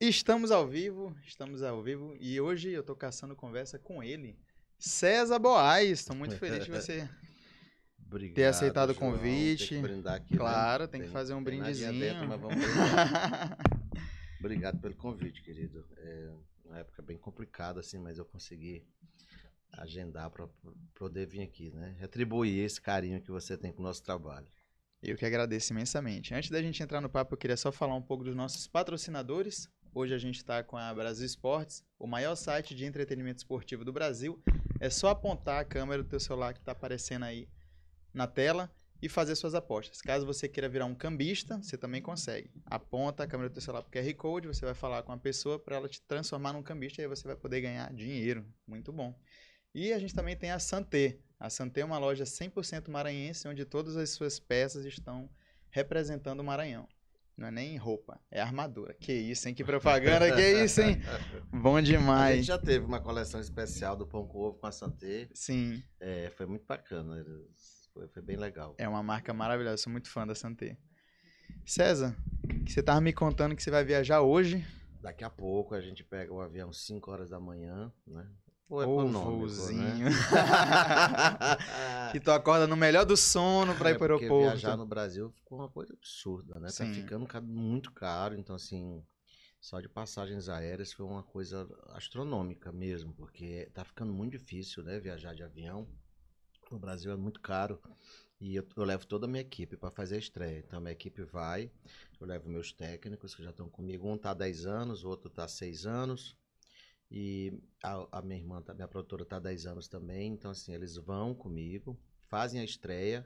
Estamos ao vivo, estamos ao vivo e hoje eu tô caçando conversa com ele, César Boaz. Estou muito feliz de você Obrigado, ter aceitado o João. convite. Tem que brindar aqui, né? Claro, tem que fazer um tem brindezinho. dentro, mas vamos brindar. Obrigado pelo convite, querido. É uma época bem complicada, assim, mas eu consegui agendar para poder vir aqui, né? Retribuir esse carinho que você tem com o nosso trabalho. Eu que agradeço imensamente. Antes da gente entrar no papo, eu queria só falar um pouco dos nossos patrocinadores. Hoje a gente está com a Brasil Esportes, o maior site de entretenimento esportivo do Brasil. É só apontar a câmera do teu celular que está aparecendo aí na tela e fazer suas apostas. Caso você queira virar um cambista, você também consegue. Aponta a câmera do teu celular para o QR Code, você vai falar com a pessoa para ela te transformar num cambista e aí você vai poder ganhar dinheiro. Muito bom. E a gente também tem a Santé. A Santé é uma loja 100% maranhense, onde todas as suas peças estão representando o Maranhão. Não é nem roupa, é armadura. Que isso, hein? Que propaganda, que isso, hein? Bom A demais. gente já teve uma coleção especial do Pão com Ovo com a Santé. Sim, É, foi muito bacana. Foi, foi bem legal. é uma marca maravilhosa. Sou muito fã da Santé. César, você tava me contando que você vai viajar hoje. Daqui a pouco a gente pega o avião 5 horas da manhã, né? Ou econômico, voozinho. né? que tu acorda no melhor do sono pra ir É, pro porque aeroporto. viajar no Brasil ficou uma coisa absurda, né? Sim. Tá ficando ca- muito caro, então assim, só de passagens aéreas foi uma coisa astronômica mesmo, porque tá ficando muito difícil, né, viajar de avião. No Brasil é muito caro e eu, eu levo toda a minha equipe para fazer a estreia. Então a minha equipe vai, eu levo meus técnicos que já estão comigo, um tá há 10 anos, o outro tá há 6 anos. E a, a minha irmã, tá- minha produtora tá há 10 anos também, então assim, eles vão comigo, fazem a estreia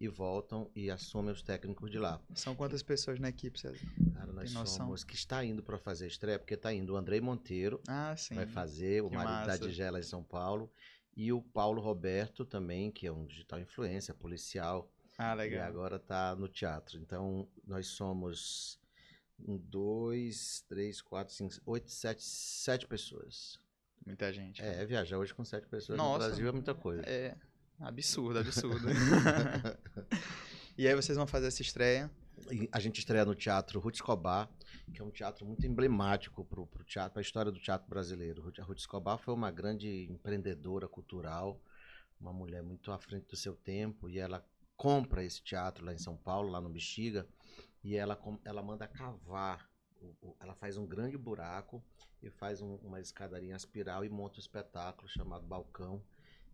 e voltam e assumem os técnicos de lá. São quantas pessoas na equipe, César? Cara, nós Tem noção? somos que está indo para fazer a estreia, porque tá indo o Andrei Monteiro, Ah, sim. vai fazer, o Que marido da massa. Digela em São Paulo, e o Paulo Roberto também, que é um digital influencer, policial, Ah, e legal. agora tá no teatro. Então, nós somos um, dois, três, quatro, cinco, oito, sete, sete pessoas. Muita gente. É, viajar hoje com sete pessoas Nossa. no Brasil é muita coisa. É absurdo, absurdo. e aí vocês vão fazer essa estreia. A gente estreia no Teatro Ruth Escobar, que é um teatro muito emblemático para o teatro, a história do teatro brasileiro. A Ruth Escobar foi uma grande empreendedora cultural, uma mulher muito à frente do seu tempo, e ela compra esse teatro lá em São Paulo, lá no Bexiga, e ela, ela manda cavar, ela faz um grande buraco e faz um- uma escadaria espiral e monta um espetáculo chamado Balcão,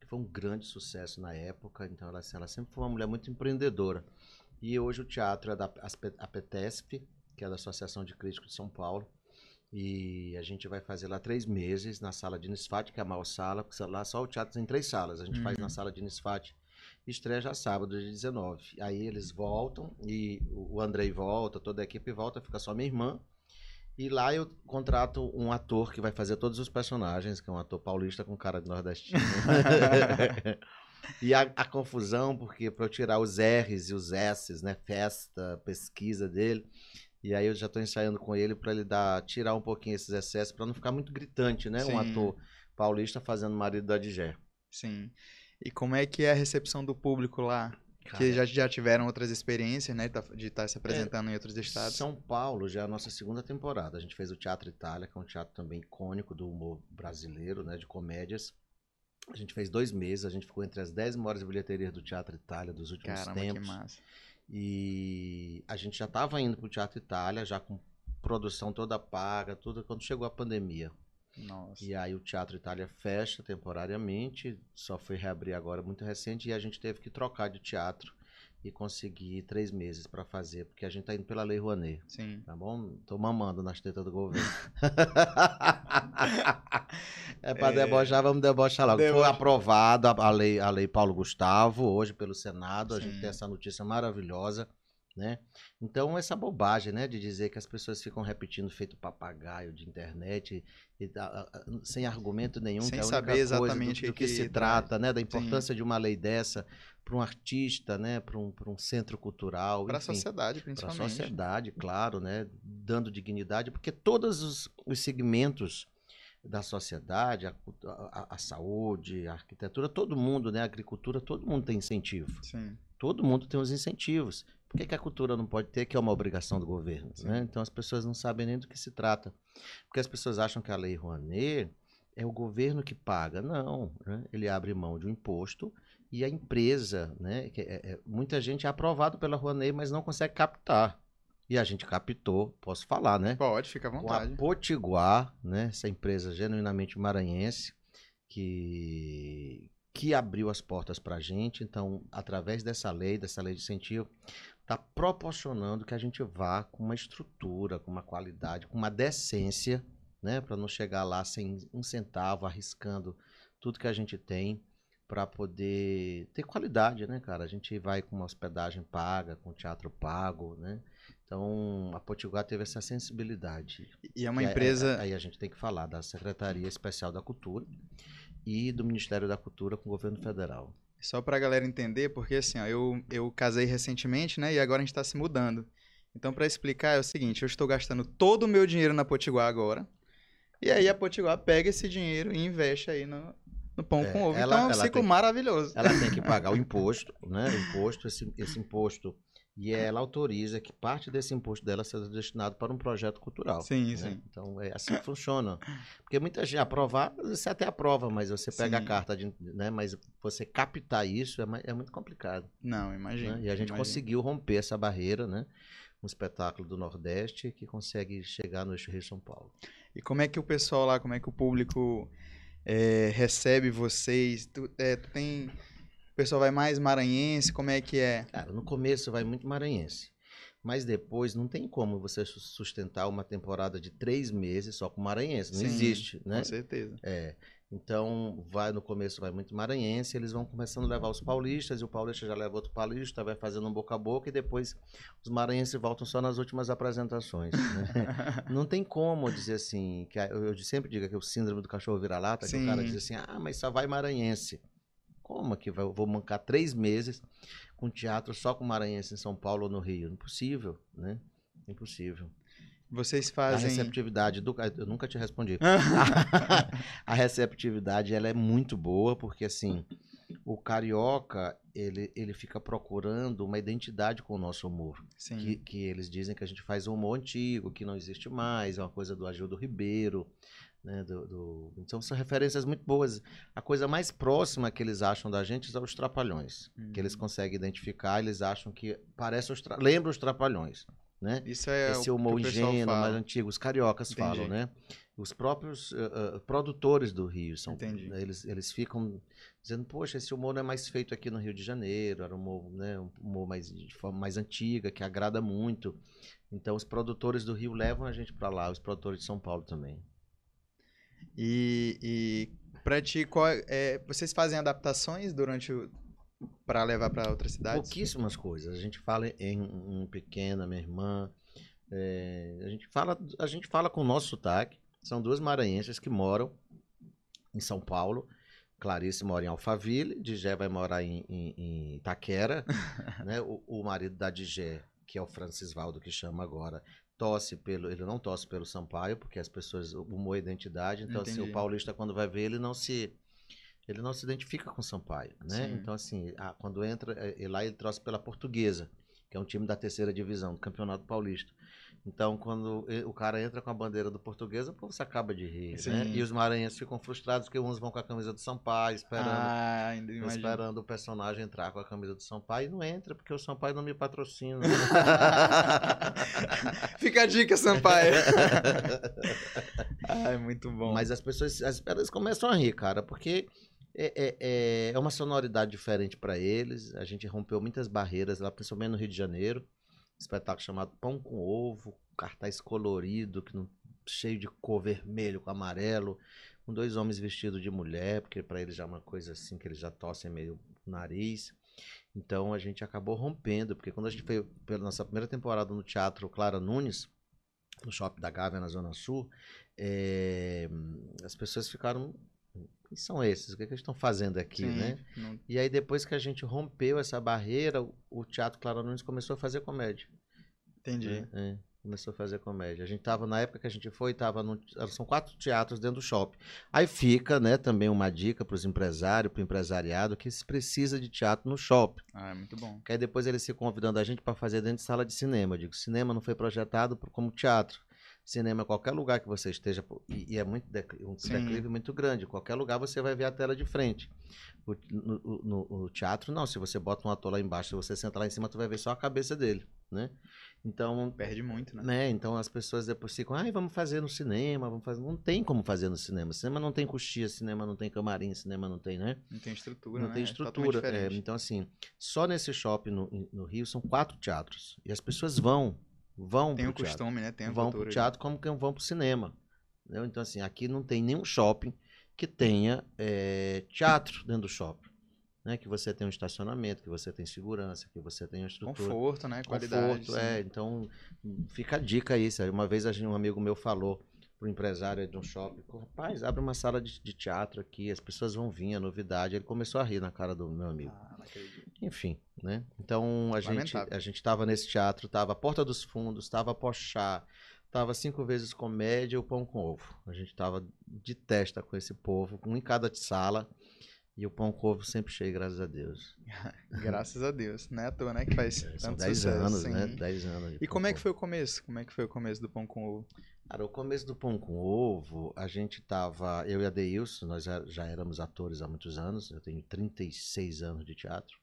que foi um grande sucesso na época, então ela, ela sempre foi uma mulher muito empreendedora. E hoje o teatro é da APTESP, que é da Associação de Críticos de São Paulo. E a gente vai fazer lá três meses na sala de Nisfat, que é a maior sala, porque lá só o teatro tem três salas. A gente faz Uhum. na sala de Nisfat, estreia já sábado, dia 19. Aí eles voltam, e o Andrei volta, toda a equipe volta, fica só minha irmã. E lá eu contrato um ator que vai fazer todos os personagens, que é um ator paulista com cara de nordestino. e a, a confusão, porque para eu tirar os R's e os S's, né? Festa, pesquisa dele. E aí eu já estou ensaiando com ele para ele dar, tirar um pouquinho esses excessos, para não ficar muito gritante, né? Sim. Um ator paulista fazendo marido da Digé. Sim. E como é que é a recepção do público lá? Cara, Que já, já tiveram outras experiências, né? tá- De estar se apresentando em outros estados. São Paulo já é a nossa segunda temporada. A gente fez o Teatro Itália, que é um teatro também icônico do humor brasileiro, né, de comédias. A gente fez dois meses, a gente ficou entre as 10 maiores bilheterias do Teatro Itália dos últimos Caramba, que tempos. massa. E a gente já estava indo para o Teatro Itália, já com produção toda paga, tudo, quando chegou a pandemia. Nossa. E aí o Teatro Itália fecha temporariamente, só foi reabrir agora muito recente, e a gente teve que trocar de teatro e conseguir três meses para fazer, porque a gente tá indo pela Lei Rouanet. Sim. Tá bom? Tô mamando nas tetas do governo. é pra É. debochar, vamos debochar logo. Foi Debocha. aprovada a lei, a lei Paulo Gustavo, hoje pelo Senado. A gente Sim. tem essa notícia maravilhosa, né? Então, essa bobagem, né? De dizer que as pessoas ficam repetindo feito papagaio de internet, e, a- a- sem argumento nenhum, Sem que é a única saber exatamente do, do que, que se trata, né? Da importância de uma lei dessa para um artista, né? Para um, pra um centro cultural. Para a sociedade, para a principalmente. sociedade, claro, né? Dando dignidade, porque todos os, os segmentos da sociedade, a- a- a saúde, a arquitetura, todo mundo, né? A agricultura, todo mundo tem incentivo. Sim. Todo mundo tem os incentivos. Por que, que a cultura não pode ter, que é uma obrigação do governo? Né? Então as pessoas não sabem nem do que se trata. Porque as pessoas acham que a Lei Rouanet é o governo que paga. Não, né? ele abre mão de um imposto e a empresa, né? É, é, muita gente é aprovado pela Rouanet, mas não consegue captar. E a gente captou, posso falar, né? Pode, fica à vontade. Com a Potiguar, né? Essa empresa genuinamente maranhense, que, que abriu as portas para a gente. Então, através dessa lei, dessa lei de incentivo, está proporcionando que a gente vá com uma estrutura, com uma qualidade, com uma decência, né? Para não chegar lá sem um centavo, arriscando tudo que a gente tem para poder ter qualidade, né, cara? A gente vai com uma hospedagem paga, com teatro pago, né? Então, a Potiguar teve essa sensibilidade. E é uma empresa. Aí, aí a gente tem que falar da Secretaria Especial da Cultura e do Ministério da Cultura com o governo federal. Só para a galera entender, porque assim, ó, eu, eu casei recentemente, né? E agora a gente está se mudando. Então, para explicar, é o seguinte: eu estou gastando todo o meu dinheiro na Potiguar agora. E aí a Potiguar pega esse dinheiro e investe aí no, no pão é, com ovo. Ela, então é um ciclo tem, maravilhoso. Ela tem que pagar o imposto, né? O imposto, esse, esse imposto e ela autoriza que parte desse imposto dela seja destinado para um projeto cultural. Sim, né? sim. Então é assim que funciona. Porque muita gente aprovar, você até aprova, mas você pega sim. a carta, de, né? Mas você captar isso é, é muito complicado. Não, imagina. Né? E a gente imagino. conseguiu romper essa barreira, né? Um espetáculo do Nordeste que consegue chegar no eixo Rio São Paulo. E como é que o pessoal lá, como é que o público é, recebe vocês? Tu, é, tu tem pessoal vai mais maranhense? Como é que é? Cara, no começo vai muito maranhense. Mas depois não tem como você sustentar uma temporada de três meses só com maranhense. Não Sim, existe, né? Com certeza. É. Então, vai no começo vai muito maranhense, eles vão começando a levar os paulistas, e o paulista já leva outro paulista, vai fazendo um boca a boca, e depois os maranhenses voltam só nas últimas apresentações. Né? não tem como dizer assim, que eu sempre digo que é o síndrome do cachorro vira-lata, que o cara diz assim, ah, mas só vai maranhense. Como que eu vou mancar três meses com teatro só com maranhense em São Paulo ou no Rio? Impossível, né? Impossível. Vocês fazem. A receptividade do. Eu nunca te respondi. a receptividade ela é muito boa, porque assim, o carioca ele, ele fica procurando uma identidade com o nosso humor. Sim. Que, que eles dizem que a gente faz um humor antigo, que não existe mais, é uma coisa do Agildo Ribeiro. Né, do, do... Então são referências muito boas. A coisa mais próxima que eles acham da gente são os trapalhões. Uhum. Que eles hum. conseguem identificar, eles acham que parece os tra... lembra os trapalhões. Né? Isso é Esse humor ingênuo, mais antigo, os cariocas Entendi. falam, né? Os próprios uh, uh, produtores do Rio são, né, eles, eles ficam dizendo, poxa, esse humor não é mais feito aqui no Rio de Janeiro, era um humor, né, um humor mais de forma mais antiga, que agrada muito. Então os produtores do Rio levam a gente para lá, os produtores de São Paulo também. E, e para ti, qual, é, é, vocês fazem adaptações durante o para levar para outras cidades? Pouquíssimas coisas. A gente fala em, em pequena, minha irmã. É, a gente fala, a gente fala com o nosso sotaque. São duas maranhenses que moram em São Paulo. Clarice mora em Alphaville, Digé vai morar em, em, em Itaquera, né? O, o, marido da Digé, que é o Francisvaldo que chama agora, tosse pelo. Ele não tosse pelo Sampaio, porque as pessoas humou a identidade. Então, Entendi. assim, o paulista, quando vai ver, ele não se. Ele não se identifica com o Sampaio, né? Sim. Então, assim, a, quando entra, é, lá ele trouxe pela portuguesa, que é um time da terceira divisão do Campeonato Paulista. Então, quando o cara entra com a bandeira do portuguesa, pô, você acaba de rir, Sim. né? E os maranhenses ficam frustrados porque uns vão com a camisa do Sampaio, esperando, ah, esperando o personagem entrar com a camisa do Sampaio e não entra porque o Sampaio não me patrocina. Fica a dica, Sampaio. Ai, muito bom. Mas as pessoas, as, elas começam a rir, cara, porque é, é, é, é uma sonoridade diferente para eles. A gente rompeu muitas barreiras lá, principalmente no Rio de Janeiro espetáculo chamado Pão com Ovo, cartaz colorido, que não, cheio de cor vermelho com amarelo, com dois homens vestidos de mulher, porque para eles já é uma coisa assim que eles já tossem meio o nariz. Então a gente acabou rompendo, porque quando a gente foi pela nossa primeira temporada no Teatro Clara Nunes, no Shopping da Gávea, na Zona Sul, é, as pessoas ficaram quem são esses? O que, é que eles estão fazendo aqui, Sim, né? Não... E aí, depois que a gente rompeu essa barreira, o Teatro Clara Nunes começou a fazer comédia. Entendi. É, é. Começou a fazer comédia. A gente tava, na época que a gente foi, tava no, são quatro teatros dentro do shopping. Aí fica, né, também uma dica para os empresários, para o empresariado, que se precisa de teatro no shopping. Ah, é muito bom. Que aí depois eles se convidando a gente para fazer dentro de sala de cinema. Eu digo, cinema não foi projetado como teatro. Cinema, qualquer lugar que você esteja, e, e é muito um Sim. declive muito grande, qualquer lugar você vai ver a tela de frente. O- no, no- no teatro, não. Se você bota um ator lá embaixo, se você senta lá em cima, tu vai ver só a cabeça dele, né? Então, Perde muito, né? né? Então as pessoas depois ficam, ai, vamos fazer no cinema, vamos fazer. Não tem como fazer no cinema. Cinema não tem coxia, cinema não tem camarim, cinema não tem, né? Não tem estrutura, não né? tem É estrutura. É, diferente. então, assim, só nesse shopping no, no Rio são quatro teatros. E as pessoas vão, vão Tem o pro teatro. costume, né? Tem a vão pro de- teatro como que vão pro cinema. entendeu? Então, assim, aqui não tem nenhum shopping que tenha é, teatro dentro do shopping. Né? Que você tem um estacionamento, que você tem segurança, que você tem uma estrutura. Conforto, né? Qualidade. Conforto, sim. é. Então, fica a dica aí. sabe? Uma vez um amigo meu falou pro empresário de um shopping, rapaz, abre uma sala de, de teatro aqui, as pessoas vão vir, é novidade. Ele começou a rir na cara do meu amigo. Ah, não acredito. Enfim, né? Então a gente a gente tava nesse teatro, tava Porta dos Fundos, tava Pochá, tava cinco vezes comédia e o Pão com Ovo. A gente tava de testa com esse povo, um em cada sala. E o Pão com Ovo sempre cheio, graças a Deus. Graças a Deus. Não é à toa, né? Que faz São tanto 10 sucesso. anos, né? sim. 10 anos. de E como é que foi o começo? Como é que foi o começo do pão com ovo? Cara, o começo do Pão com Ovo, a gente tava. Eu e a Deilson, nós já- já éramos atores há muitos anos. Eu tenho 36 anos de teatro.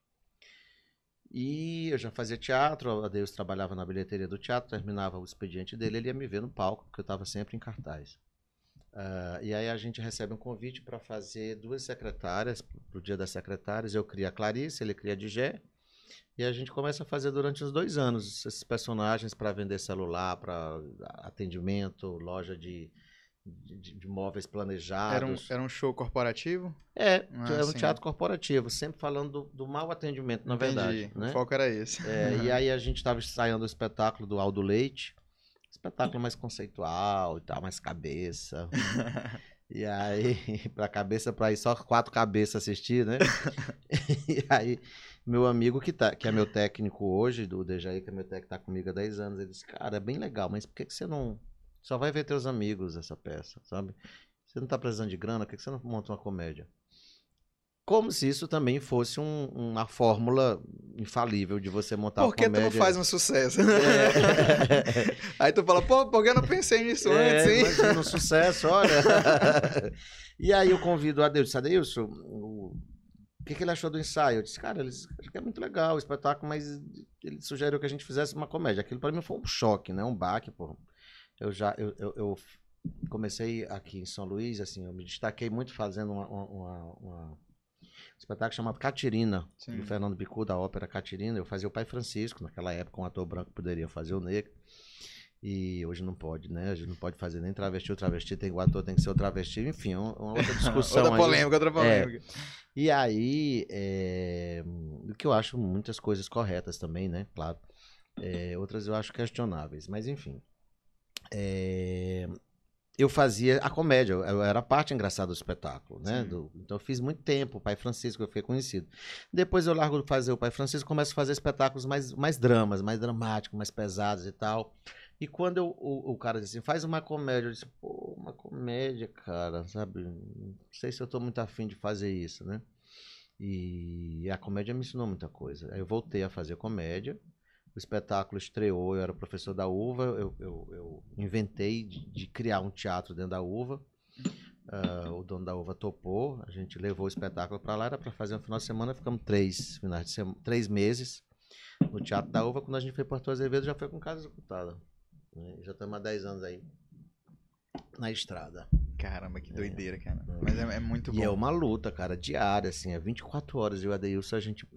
E eu já fazia teatro, a Deus trabalhava na bilheteria do teatro, terminava o expediente dele, ele ia me ver no palco, porque eu estava sempre em cartaz. Ah, e aí a gente recebe um convite para fazer duas secretárias, pro dia das secretárias. Eu crio a Clarice, ele cria a Digé. E a gente começa a fazer durante uns dois anos esses personagens para vender celular, para atendimento, loja de, de, de móveis Era um, planejados. era um show corporativo? É, Ah, era um sim. teatro corporativo, sempre falando do, do mau atendimento, na Entendi. verdade. Né? O foco era esse. É, e aí a gente estava ensaiando o espetáculo do Aldo Leite, espetáculo mais conceitual e tal, mais cabeça. E aí, pra cabeça, pra ir só quatro cabeças assistir, né? e aí, meu amigo que, tá, que é meu técnico hoje, do Dejaí, que é meu técnico, tá comigo há 10 anos, ele disse, cara, é bem legal, mas por que, que você não. Só vai ver teus amigos essa peça, sabe? Você não tá precisando de grana, por que, você não monta uma comédia? Como se isso também fosse um- uma fórmula infalível de você montar Por que uma tu comédia. não faz um sucesso? É. Aí tu fala, pô, por que eu não pensei nisso É, antes, hein? imagina um sucesso, olha. e aí eu convido o Adeilson, disse, Adeilson, o que, que ele achou do ensaio? Eu disse, cara, ele é muito legal o espetáculo, mas ele sugeriu que a gente fizesse uma comédia. Aquilo para mim foi um choque, né? Um baque, pô. Eu já, eu, eu, eu comecei aqui em São Luís, assim, eu me destaquei muito fazendo uma, uma, uma- um espetáculo chamado Catirina, Sim. do Fernando Bicu, da ópera Catirina. Eu fazia o Pai Francisco, naquela época um ator branco poderia fazer o negro. E hoje não pode, né? Hoje não pode fazer nem travesti. O travesti tem o ator tem que ser o travesti. Enfim, um- uma outra discussão. outra aí. polêmica, outra polêmica. E aí, é, o que eu acho muitas coisas corretas também, né? Claro. É, outras eu acho questionáveis. Mas enfim. É, eu fazia a comédia, eu, era a parte engraçada do espetáculo, né? Do- então eu fiz muito tempo, o Pai Francisco, eu fiquei conhecido. Depois eu largo de fazer o Pai Francisco, começo a fazer espetáculos mais, mais dramas, mais dramáticos, mais pesados e tal. E quando eu- o, o cara disse assim, faz uma comédia, eu disse, pô, uma comédia, cara, sabe? Não sei se eu tô muito afim de fazer isso, né? E a comédia me ensinou muita coisa. Aí eu voltei a fazer comédia. O espetáculo estreou, eu era professor da UVA, eu, eu, eu inventei de, de criar um teatro dentro da UVA. Ah, o dono da UVA topou, a gente levou o espetáculo para lá, era para fazer um final de semana, ficamos três, finais de sema- três meses no Teatro da UVA. Quando a gente foi para Porto Azevedo, já foi com casa executada. né? Já estamos há 10 anos aí na estrada. Caramba, que doideira, cara. É. Mas é, é muito E bom. é uma luta, cara, diária, assim, é 24 horas e o Adeilson, a gente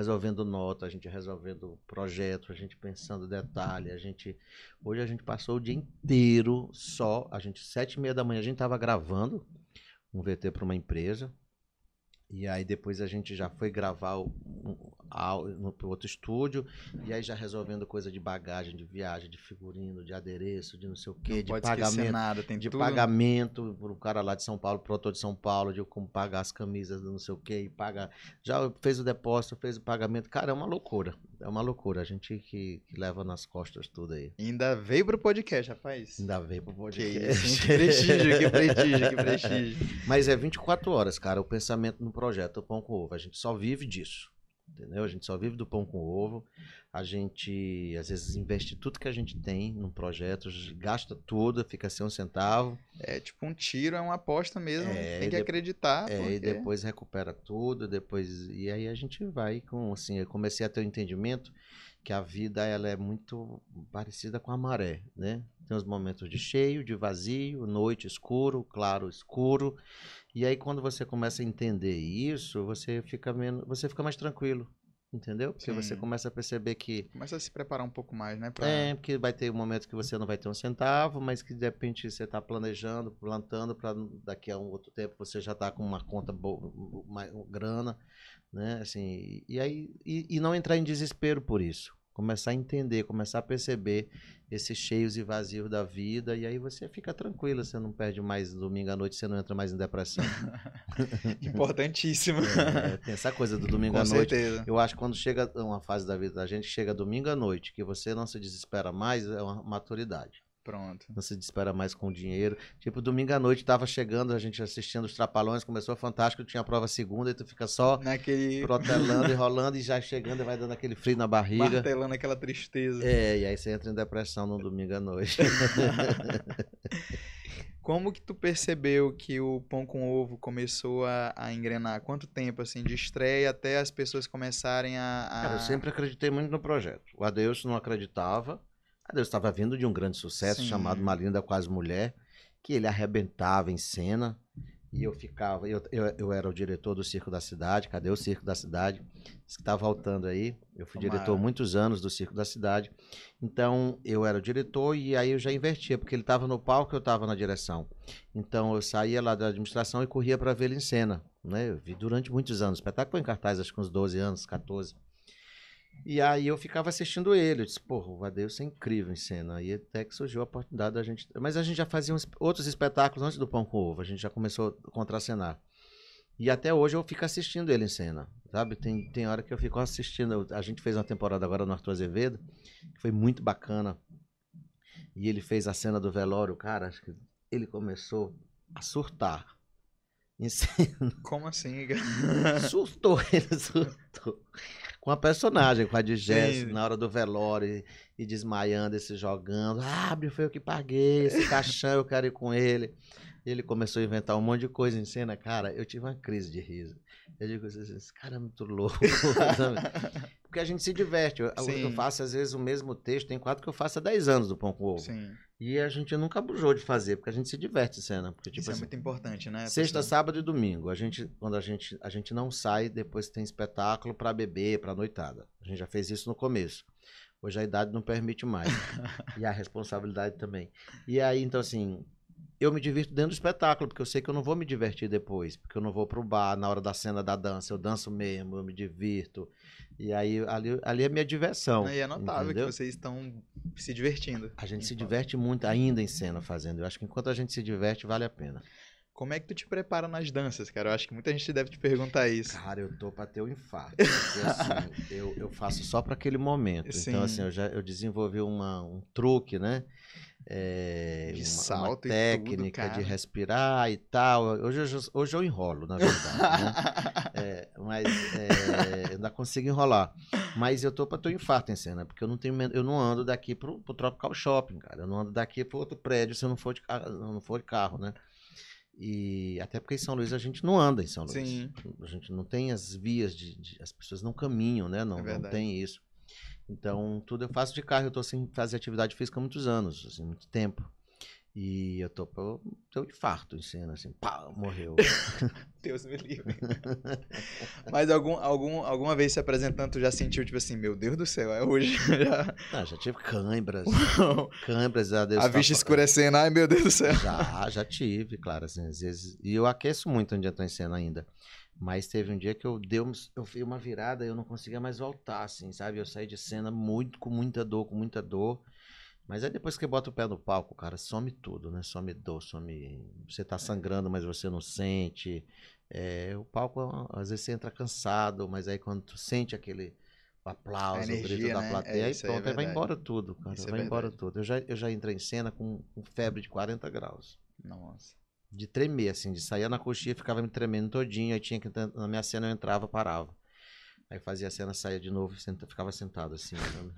resolvendo nota, a gente resolvendo projeto, a gente pensando detalhe, a gente... Hoje a gente passou o dia inteiro só, a gente, sete e meia da manhã, a gente tava gravando um VT para uma empresa, e aí depois a gente já foi gravar o- um- para outro estúdio, e aí já resolvendo coisa de bagagem, de viagem, de figurino, de adereço, de não sei o quê, Não de pagamento. nada, tem de tudo. pagamento pro cara lá de São Paulo, pro autor de São Paulo, de como pagar as camisas do não sei o que, e paga. Já fez o depósito, fez o pagamento. Cara, é uma loucura. É uma loucura. A gente que, que leva nas costas tudo aí. Ainda veio pro podcast, rapaz. Ainda veio pro Que podcast. isso, hein? que prestígio, que prestígio, que prestígio. Mas é 24 horas, cara, o pensamento no projeto Pão com Ovo. A gente só vive disso. Entendeu? A gente só vive do pão com ovo. A gente, às vezes, investe tudo que a gente tem num projeto, gasta tudo, fica sem um centavo. É tipo um tiro, é uma aposta mesmo. É, tem que acreditar. É, porque... e depois recupera tudo, depois e aí a gente vai com assim, eu comecei a ter o entendimento que a vida ela é muito parecida com a maré, né? Tem os momentos de cheio, de vazio, noite escuro, claro escuro. E aí quando você começa a entender isso, você fica menos, você fica mais tranquilo, entendeu? Porque você Sim. começa a perceber que Começa a se preparar um pouco mais, né? Pra... é, porque vai ter um momento que você não vai ter um centavo, mas que de repente você está planejando, plantando para daqui a um outro tempo você já está com uma conta boa, uma, uma grana, né? Assim, e aí e, e não entrar em desespero por isso. Começar a entender, começar a perceber esses cheios e vazios da vida, e aí você fica tranquilo, você não perde mais domingo à noite, você não entra mais em depressão. Importantíssimo. É, tem essa coisa do domingo Com à noite. certeza. Eu acho que quando chega uma fase da vida da gente, chega domingo à noite, que você não se desespera mais, é uma maturidade. Pronto. Não se desespera mais com dinheiro. Tipo, domingo à noite tava chegando, a gente assistindo os Trapalhões, começou fantástico, tinha a prova segunda, e tu fica só Naquele. protelando e rolando e já chegando e vai dando aquele frio na barriga. Martelando aquela tristeza. É, e aí você entra em depressão no domingo à noite. Como que tu percebeu que o Pão com Ovo começou a, a engrenar? Quanto tempo, assim, de estreia até as pessoas começarem a... a- Cara, eu sempre acreditei muito no projeto. O Adeus não acreditava. Adeus estava vindo de um grande sucesso Sim. chamado Uma Linda Quase Mulher, que ele arrebentava em cena. E eu ficava, eu, eu, eu era o diretor do Circo da Cidade. Cadê o Circo da Cidade? Diz que tá voltando aí. Eu fui Tomara. diretor muitos anos do Circo da Cidade. Então, eu era o diretor e aí eu já invertia, porque ele estava no palco e eu estava na direção. Então, eu saía lá da administração e corria para ver ele em cena. Né? Eu vi durante muitos anos. O espetáculo foi em cartaz, acho que uns 12 anos, 14. E aí eu ficava assistindo ele. Eu disse, porra, o Adeus é incrível em cena. Aí até que surgiu a oportunidade da gente. Mas a gente já fazia uns- outros espetáculos antes do Pão com Ovo. A gente já começou a contracenar. E até hoje eu fico assistindo ele em cena. Sabe? Tem, tem hora que eu fico assistindo. A gente fez uma temporada agora no Arthur Azevedo, que foi muito bacana. E ele fez a cena do velório, cara. Acho que ele começou a surtar. Cena. Como assim? Surtou, ele surtou. Com a personagem, com a Sim. na hora do velório, e, desmaiando, e se jogando. Abre, foi eu que paguei, esse caixão eu quero ir com ele. E ele começou a inventar um monte de coisa em cena. Cara, eu tive uma crise de riso. Eu digo assim, esse cara é muito louco. Porque a gente se diverte. Eu, eu faço, às vezes, o mesmo texto. Tem quatro que eu faço há 10 anos do Pão com Ovo. Sim. E a gente nunca abusou de fazer, porque a gente se diverte cena. Porque, tipo Isso é assim, muito importante, né? Sexta, sábado e domingo. A gente, quando a gente, a gente não sai, depois tem espetáculo pra beber, pra noitada. A gente já fez isso no começo. Hoje a idade não permite mais. e a responsabilidade também. E aí, então, assim, eu me divirto dentro do espetáculo, porque eu sei que eu não vou me divertir depois, porque eu não vou pro bar na hora da cena da dança, eu danço mesmo, eu me divirto. E aí, ali, ali é minha diversão. E é notável entendeu? que vocês estão se divertindo. A gente se diverte muito ainda em cena fazendo. Eu acho que enquanto a gente se diverte, vale a pena. Como é que tu te prepara nas danças, cara? Eu acho que muita gente deve te perguntar isso. Cara, eu tô pra ter o infarto. Porque assim, eu, eu faço só pra aquele momento. Sim. Então, assim, eu já eu desenvolvi uma, um truque, né? É, De uma- salto uma e tudo, técnica cara. de respirar e tal. Hoje, eu já- hoje eu enrolo, na verdade. né? É, mas é, eu ainda consigo enrolar. Mas eu tô pra ter um infarto em cena, porque eu não tenho eu não ando daqui pro, pro Tropical Shopping, cara. Eu não ando daqui pro outro prédio se eu não for de, não for de carro, né? E até porque em São Luís a gente não anda em São Luís. Sim. A gente não tem as vias de, de- as pessoas não caminham, né? Não, É não tem isso. Então, tudo eu faço de carro. Eu tô sem fazer atividade física há muitos anos, assim, muito tempo. E eu tô pra ter um infarto em cena, assim, pá, morreu. Deus me livre. Mas algum, algum, alguma vez se apresentando, tu já sentiu, tipo assim, meu Deus do céu, é hoje. Já... Não, já tive câimbras, câimbras, a Deus a tá vista fa- escurecendo, ai meu Deus do céu. Já, já tive, claro, assim, às vezes. E eu aqueço muito antes de entrar em cena ainda. Mas teve um dia que eu dei um, eu fiz uma virada e eu não conseguia mais voltar, assim, sabe? Eu saí de cena muito, com muita dor, com muita dor. Mas aí depois que bota o pé no palco, cara, some tudo, né? Some dor, some. Você tá sangrando, mas você não sente. É, o palco, às vezes você entra cansado, mas aí quando tu sente aquele aplauso, energia, o grito da né? plateia, é, aí é pronto, é aí vai embora tudo, cara. Isso é vai embora tudo. Eu já, eu já entrei em cena com, com febre de 40 graus. Nossa. De tremer, assim, de sair na coxinha, ficava me tremendo todinho, aí tinha que. Na minha cena eu entrava, parava. Aí fazia a cena, saía de novo senta, ficava sentado assim.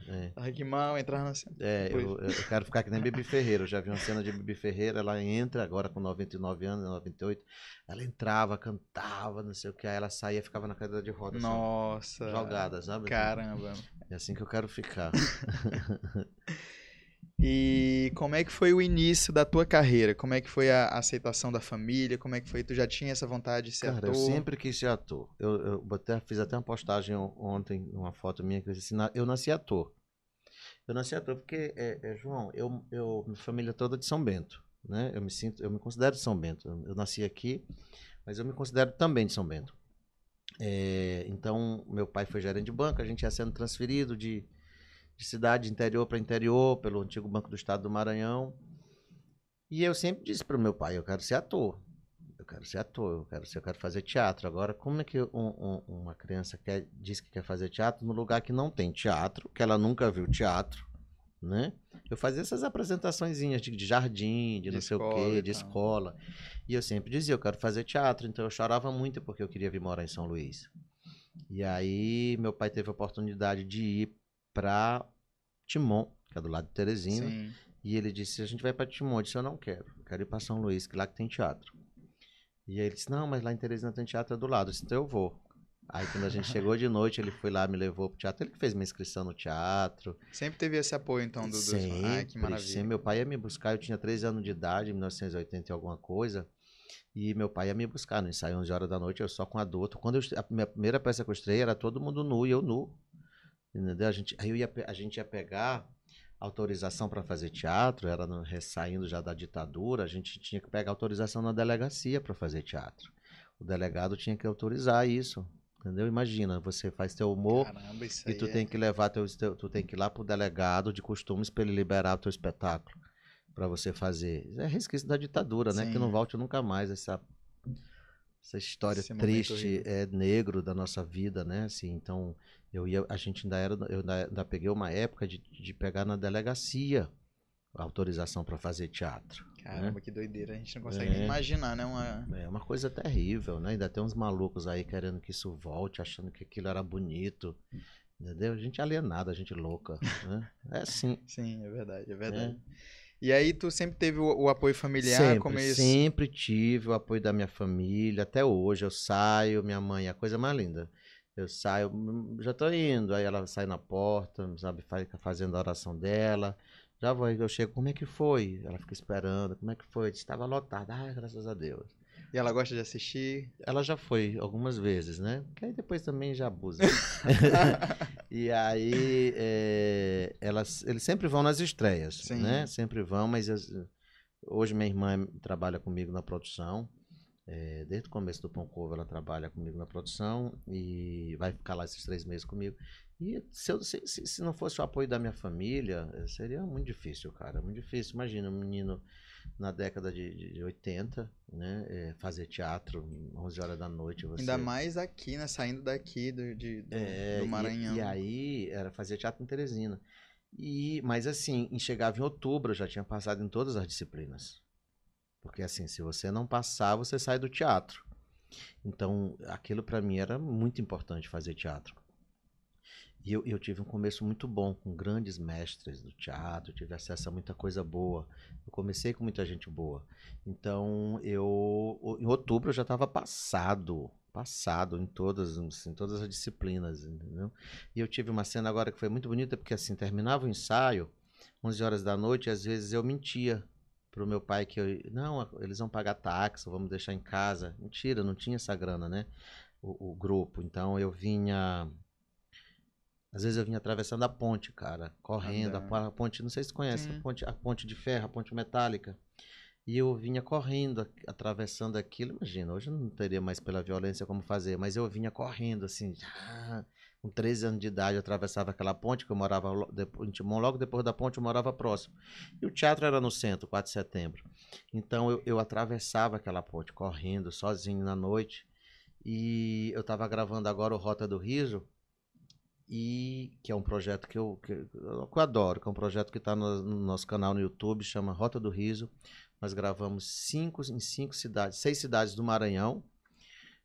É. Ai, que mal entrar na cena. É, eu, eu, quero ficar que nem Bibi Ferreira. Eu já vi uma cena de Bibi Ferreira, ela entra agora com 99 anos, 98. Ela entrava, cantava, não sei o que, aí ela saía ficava na cadeira de roda. Assim, Nossa. Jogada, sabe? Caramba. É assim que eu quero ficar. E como é que foi o início da tua carreira? Como é que foi a aceitação da família? Como é que foi? Tu já tinha essa vontade de ser Cara, ator? eu sempre quis ser ator. Eu, eu botei, fiz até uma postagem ontem, uma foto minha que eu disse assim, eu nasci ator. Eu nasci ator porque, é, é, João, eu, eu, minha família toda é de São Bento, né? Eu me sinto, eu me considero de São Bento. Eu, eu nasci aqui, mas eu me considero também de São Bento. É, então, meu pai foi gerente de banco, a gente ia sendo transferido de de cidade interior para interior, pelo antigo Banco do Estado do Maranhão. E eu sempre disse para o meu pai, eu quero ser ator. Eu quero ser ator, eu quero, ser, eu quero fazer teatro. Agora, como é que um, um, uma criança quer, diz que quer fazer teatro no lugar que não tem teatro, que ela nunca viu teatro, né? Eu fazia essas apresentações de, de jardim, de, de não sei o quê, de escola. E eu sempre dizia, eu quero fazer teatro. Então eu chorava muito porque eu queria vir morar em São Luís. E aí meu pai teve a oportunidade de ir para Timon, que é do lado de Teresina. Sim. E ele disse: A gente vai para Timon. Eu disse: Eu não quero. Eu quero ir para São Luís, que lá que tem teatro. E aí ele disse: Não, mas lá em Teresina tem teatro é do lado. Eu disse: Então eu vou. Aí quando a gente chegou de noite, ele foi lá, me levou pro teatro. Ele fez minha inscrição no teatro. Sempre teve esse apoio, então, do sempre, Ai, que maravilha. Sempre. Meu pai ia me buscar, eu tinha 13 anos de idade, em 1980 e alguma coisa. E meu pai ia me buscar no ensaio 11 horas da noite, eu só com adulto. Quando eu, a minha primeira peça que eu estreiei era todo mundo nu e eu nu. Entendeu? A gente, aí eu ia, a gente ia pegar autorização para fazer teatro, era no, saindo já da ditadura, a gente tinha que pegar autorização na delegacia para fazer teatro. O delegado tinha que autorizar isso. Entendeu? Imagina, você faz teu humor Caramba, e tu é... tem que levar teu, teu, tu tem que ir lá pro delegado de costumes para ele liberar o teu espetáculo para você fazer. É resquício da ditadura, né? Que não volte nunca mais essa essa história Esse triste é negro da nossa vida, né? Assim, então eu ia, a gente ainda era, eu ainda, ainda peguei uma época de, de pegar na delegacia a autorização para fazer teatro. Né? Caramba, né? que doideira, a gente não consegue é, imaginar, né? Uma... É uma coisa terrível, né? Ainda tem uns malucos aí querendo que isso volte, achando que aquilo era bonito. Entendeu? A gente é alienada, a gente louca. Né? É assim. Sim, é verdade, é verdade. É. E aí tu sempre teve o, o apoio familiar? Sempre, como isso? sempre tive o apoio da minha família. Até hoje eu saio, minha mãe é a coisa mais linda. Eu saio, hum, já tô indo. Aí ela sai na porta, sabe, fica fazendo a oração dela. Já vou, eu chego, como é que foi? Ela fica esperando, como é que foi? Estava lotada, ah, graças a Deus. E ela gosta de assistir? Ela já foi algumas vezes, né? Que aí depois também já abusa. e aí, é, elas, eles sempre vão nas estreias, Sim. né? Sempre vão, mas hoje minha irmã trabalha comigo na produção. É, desde o começo do Pão Covo ela trabalha comigo na produção e vai ficar lá esses três meses comigo. E se, eu, se, se não fosse o apoio da minha família, seria muito difícil, cara. Muito difícil. Imagina um menino na década de, de 80, né? É, fazer teatro 11 horas da noite. Você... Ainda mais aqui, né? Saindo daqui do, de, do, é, do Maranhão. E, e, aí era fazer teatro em Teresina. E, mas assim, chegava em outubro, eu já tinha passado em todas as disciplinas. Porque assim, se você não passar, você sai do teatro. Então, aquilo para mim era muito importante fazer teatro. E eu, eu, tive um começo muito bom, com grandes mestres do teatro, tive acesso a muita coisa boa. Eu comecei com muita gente boa. Então, eu em outubro eu já estava passado, passado em todas, em todas as disciplinas, entendeu? E eu tive uma cena agora que foi muito bonita, porque assim, terminava o ensaio, 11 horas da noite, e às vezes eu mentia pro meu pai que eu, não, eles vão pagar táxi, vamos deixar em casa. Mentira, não tinha essa grana, né? O, o grupo. Então eu vinha às vezes eu vinha atravessando a ponte, cara, correndo, a, a, ponte, não sei se você conhece, a ponte, a ponte de ferro, a ponte metálica. E eu vinha correndo, atravessando aquilo. Imagina, hoje eu não teria mais pela violência como fazer, mas eu vinha correndo, assim, ah, com 13 anos de idade, atravessava aquela ponte, que eu morava em Timon, logo depois da ponte eu morava próximo. E o teatro era no centro, 4 de setembro. Então eu, eu atravessava aquela ponte, correndo, sozinho na noite. E eu estava gravando agora o Rota do Riso, e que é um projeto que eu, que eu adoro, que é um projeto que está no, no, nosso canal no YouTube, chama Rota do Riso. Nós gravamos cinco, em cinco cidades, seis cidades do Maranhão.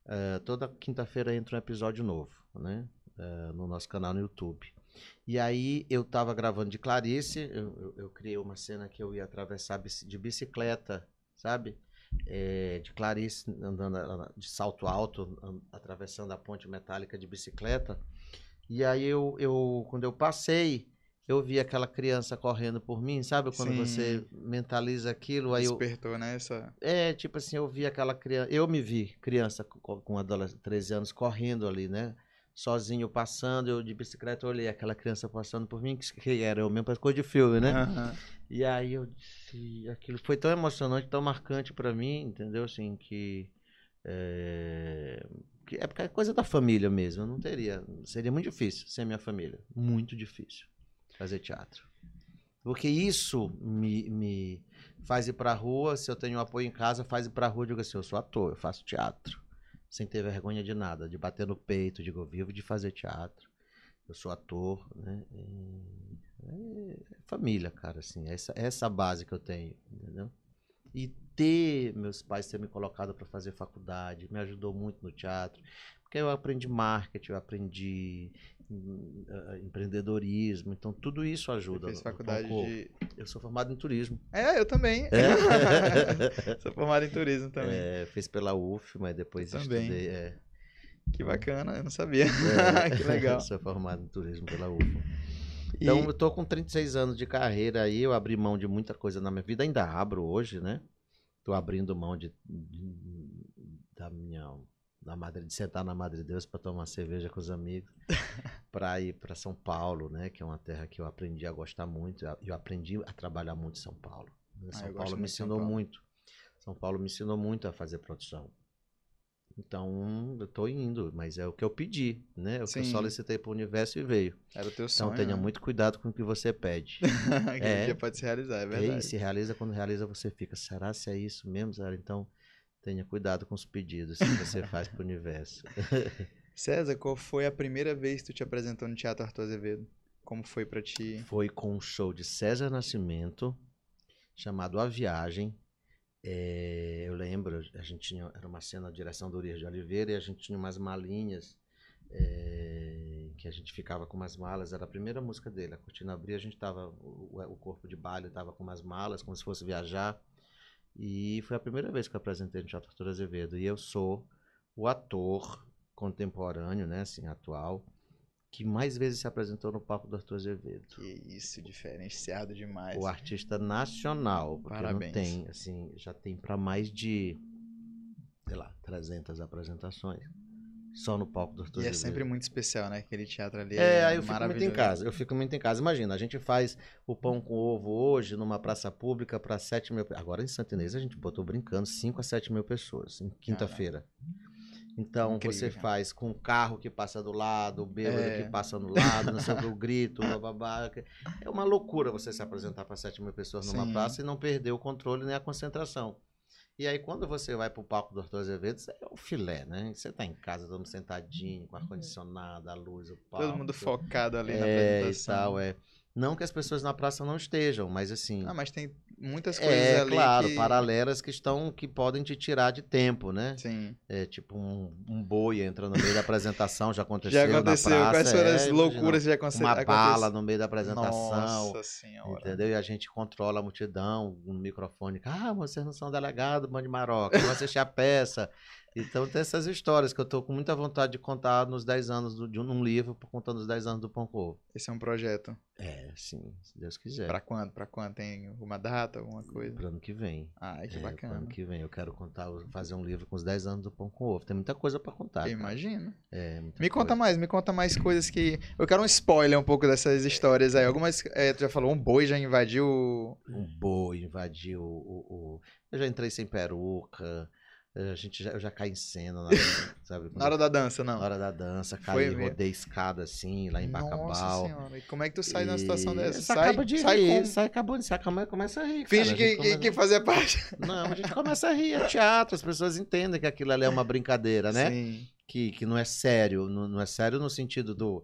Uh, toda quinta-feira entra um episódio novo, né? Uh, no nosso canal no YouTube. E aí eu estava gravando de Clarice, eu, eu, eu, criei uma cena que eu ia atravessar de bicicleta, sabe? É, de Clarice andando de salto alto, atravessando a ponte metálica de bicicleta. E aí eu, eu quando eu passei, eu vi aquela criança correndo por mim, sabe? Quando Sim. você mentaliza aquilo, aí Despertou, eu... né? Essa... É, tipo assim, eu vi aquela criança... Eu me vi, criança com, com adolescente, 13 anos, correndo ali, né? Sozinho, passando, eu de bicicleta, olhei aquela criança passando por mim, que, que era eu mesmo, coisa de filme, né? Uhum. E aí eu disse... Aquilo foi tão emocionante, tão marcante para mim, entendeu? Assim, que... É... É porque é coisa da família mesmo. Eu não teria. Seria muito difícil sem minha família. Muito difícil fazer teatro. Porque isso me, me faz ir pra rua, se eu tenho apoio em casa, faz ir pra rua e digo assim, eu sou ator, eu faço teatro. Sem ter vergonha de nada, de bater no peito, digo, eu vivo de fazer teatro. Eu sou ator, né? É, é família, cara, assim, essa, essa base que eu tenho, entendeu? E ter meus pais ter me colocado para fazer faculdade me ajudou muito no teatro, porque eu aprendi marketing, eu aprendi empreendedorismo, então tudo isso ajuda. Fez faculdade um de... Eu sou formado em turismo. É, eu também. É? sou formado em turismo também. É, fez pela UF, mas depois eu também. estudei. É. Que bacana, eu não sabia. É. que legal. sou formado em turismo pela UF. Então, e... eu tô com 36 anos de carreira aí, eu abri mão de muita coisa na minha vida, ainda abro hoje, né? Tô abrindo mão de, de da minha na Madre, de sentar na Madre Deus para tomar cerveja com os amigos, para ir para São Paulo, né, que é uma terra que eu aprendi a gostar muito. Eu aprendi a trabalhar muito em São Paulo. Ah, São Paulo me ensinou Paulo. muito. São Paulo me ensinou muito a fazer produção. Então, eu tô indo, mas é o que eu pedi, né? É o Sim. que eu solicitei pro universo e veio. Era o teu sonho. Então, tenha né? muito cuidado com o que você pede. que é, dia pode se realizar, é verdade. E se realiza, quando realiza, você fica, será se é isso mesmo? Então, Tenha cuidado com os pedidos que você faz para o universo. César, qual foi a primeira vez que tu te apresentou no Teatro Arthur Azevedo? Como foi para ti? Foi com um show de César Nascimento, chamado A Viagem. É, eu lembro, a gente tinha, era uma cena na direção do Urias de Oliveira e a gente tinha umas malinhas é, que a gente ficava com umas malas. Era a primeira música dele. A cortina abria, a gente tava, o, o corpo de baile estava com umas malas, como se fosse viajar. E foi a primeira vez que eu apresentei no Teatro Arthur Azevedo. E eu sou o ator contemporâneo, né, assim, atual, que mais vezes se apresentou no palco do Arthur Azevedo. Que isso, diferenciado demais. O artista nacional, porque Parabéns. não tem, assim, já tem para mais de, sei lá, 300 apresentações só no palco do Arthur E é sempre muito especial, né? Aquele teatro ali. É, é aí eu fico muito em casa. Eu fico muito em casa. Imagina, a gente faz o pão com ovo hoje numa praça pública para 7 mil. Agora em Santa Inês a gente botou brincando 5 a 7 mil pessoas em quinta-feira. Então Incrível, você cara. faz com o carro que passa do lado, o bêbado é. que passa do lado, não sei o que, o grito, babá. É uma loucura você se apresentar para 7 mil pessoas numa Sim. praça e não perder o controle nem a concentração. E aí, quando você vai pro palco do Arthur Azevedo, você é o filé, né? Você tá em casa, todo mundo sentadinho, com ar-condicionado, a luz, o palco. Todo mundo focado ali é, na apresentação. E tal, é. Não que as pessoas na praça não estejam, mas assim. Ah, mas tem muitas coisas é, ali. claro, que... paralelas que estão que podem te tirar de tempo, né? Sim. É tipo um, um boi entra no meio da apresentação, já aconteceu. Já aconteceu. Na praça, Quais foram é, as loucuras que já aconteceram? Uma bala no meio da apresentação. Nossa senhora. Entendeu? E a gente controla a multidão, um microfone. Ah, vocês não são delegado, bando de maroca, vão assistir a peça. Então tem essas histórias que eu tô com muita vontade de contar nos 10 anos do, de um num livro, contando os 10 anos do Pão com Ovo. Esse é um projeto. É, sim, se Deus quiser. Pra quando? Pra quando? Tem uma data, alguma coisa? Pro ano que vem. Ai, que É, bacana. Pro ano que vem eu quero contar, fazer um livro com os 10 anos do Pão com Ovo. Tem muita coisa pra contar. Imagino. É, muita Me conta coisa. mais, me conta mais coisas que. Eu quero um spoiler um pouco dessas histórias aí. Algumas. é, tu já falou, um boi já invadiu. Um boi invadiu o, o- Eu já entrei sem peruca. A gente já, eu já caí em cena, na, sabe? Na hora da dança, não. Na hora da dança, caí, rodei escada assim, lá em Nossa Bacabal. senhora. E como é que tu sai numa E situação dessa? Você Sai, acaba de sai rir, como? sai acabando, você acaba, começa a rir. Finge cara, que, começa- que fazia parte. Não, a gente começa a rir, é teatro, as pessoas entendem que aquilo ali é uma brincadeira, né? Sim. Que, que não é sério, não, não é sério no sentido do.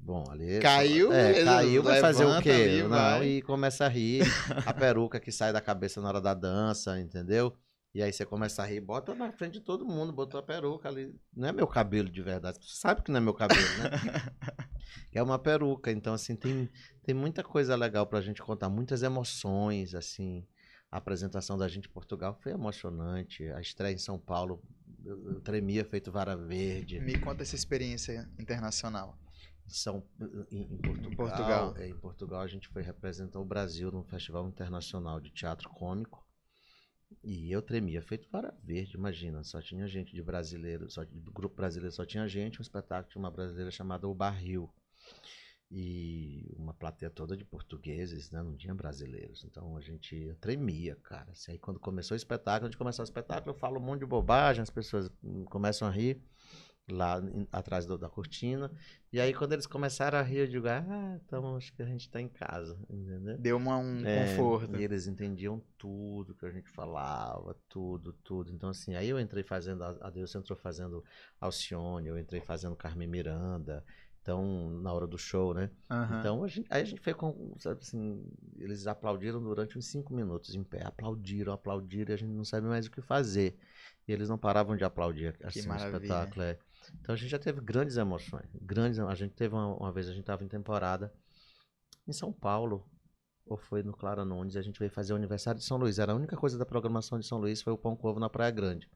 Bom, ali. Caiu, é, caiu, vai fazer o quê? ali, não, vai. e começa a rir. A peruca que sai da cabeça na hora da dança, entendeu? E aí você começa a rir, bota na frente de todo mundo, botou a peruca ali. Não é meu cabelo de verdade. Você sabe que não é meu cabelo, né? é uma peruca. Então, assim, tem, tem muita coisa legal pra gente contar, muitas emoções, assim. A apresentação da gente em Portugal foi emocionante. A estreia em São Paulo, eu, eu tremia feito vara verde. Me conta essa experiência internacional. São, em, em Portugal, Portugal. é, em Portugal a gente foi representar o Brasil num festival internacional de teatro cômico. E eu tremia, feito vara verde, imagina, só tinha gente de brasileiro, só do grupo brasileiro só tinha gente, um espetáculo de uma brasileira chamada O Barril. E uma plateia toda de portugueses, né? Não tinha brasileiros. Então a gente tremia, cara. Assim, aí quando começou o espetáculo, antes de começar o espetáculo, eu falo um monte de bobagem, as pessoas começam a rir lá em- atrás do- da cortina. E aí quando eles começaram a rir, eu digo, ah, então acho que a gente tá em casa, entendeu? Deu uma, um É, conforto. E eles entendiam tudo que a gente falava, tudo, tudo. Então, assim, aí eu entrei fazendo, a Deus entrou fazendo Alcione, eu entrei fazendo Carmen Miranda. Então, na hora do show, né? Aham. Então, a gente- aí a gente foi com, sabe assim, eles aplaudiram durante uns cinco minutos em pé. Aplaudiram, aplaudiram, e a gente não sabe mais o que fazer. E eles não paravam de aplaudir assim, o espetáculo. é. Então, a gente já teve grandes emoções. Grandes, a gente teve uma, uma vez, a gente estava em temporada em São Paulo, ou foi no Clara Nunes, a gente veio fazer o aniversário de São Luís. Era a única coisa da programação de São Luís, foi o Pão com Ovo na Praia Grande.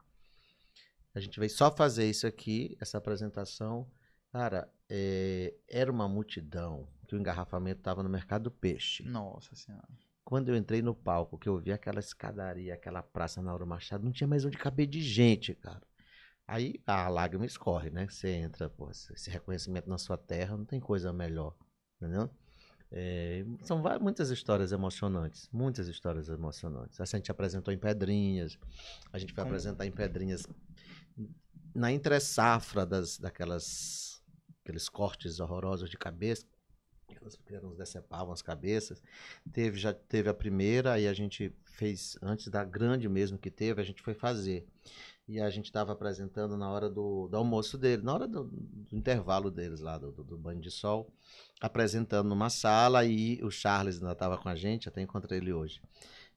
A gente veio só fazer isso aqui, essa apresentação. Cara, é, era uma multidão que o engarrafamento estava no mercado do peixe. Nossa senhora. Quando eu entrei no palco, que eu vi aquela escadaria, aquela praça Nauro Machado, não tinha mais onde caber de gente, cara. Aí a lágrima escorre, né? Você entra, pô, esse reconhecimento na sua terra, não tem coisa melhor, entendeu? É, são vai- muitas histórias emocionantes, muitas histórias emocionantes. Essa a gente apresentou em Pedrinhas, a gente foi Como? apresentar em Pedrinhas na entre-safra das, daquelas, aqueles cortes horrorosos de cabeça, que nos decepavam as cabeças. Teve, já teve a primeira, aí a gente fez, antes da grande mesmo que teve, a gente foi fazer. E a gente estava apresentando na hora do, do almoço dele, na hora do, do intervalo deles lá, do, do, banho de sol, apresentando numa sala e o Charles ainda estava com a gente, até encontrei ele hoje.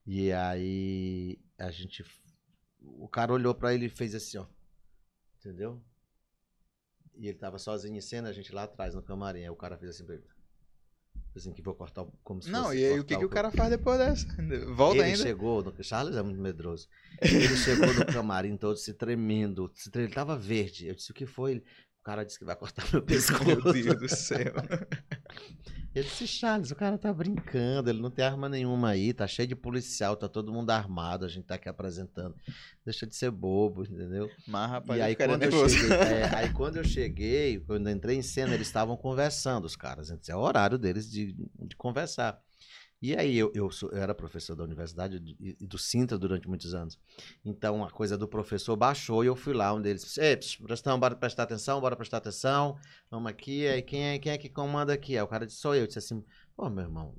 E aí a gente. O cara olhou para ele e fez assim, ó. Entendeu? E ele tava sozinho em cena, a gente lá atrás no camarim. Aí o cara fez assim pra ele. Assim, que vou cortar como se Não, e aí o que, que o cara faz depois dessa? Volta ele ainda? chegou, no, Charles é muito medroso. Ele chegou no camarim todo se tremendo. se tre- Ele tava verde. Eu disse, o que foi? Ele, o cara disse que vai cortar meu pescoço. Meu Deus do céu. Eu disse, Charles, o cara tá brincando, ele não tem arma nenhuma aí, tá cheio de policial, tá todo mundo armado, a gente tá aqui apresentando. Deixa de ser bobo, entendeu? Mas, rapaz, e eu aí quando, cheguei, é, aí quando eu cheguei, quando eu entrei em cena, eles estavam conversando, os caras. Esse é o horário deles de, de conversar. E aí eu, eu, sou- eu era professor da universidade e do Sintra durante muitos anos. Então a coisa do professor baixou e eu fui lá onde eles. Ei, pss, prestão, bora prestar atenção, bora prestar atenção. Vamos aqui. Aí quem é, quem é que comanda aqui? Aí o cara disse, sou eu. Eu disse assim, pô, meu irmão.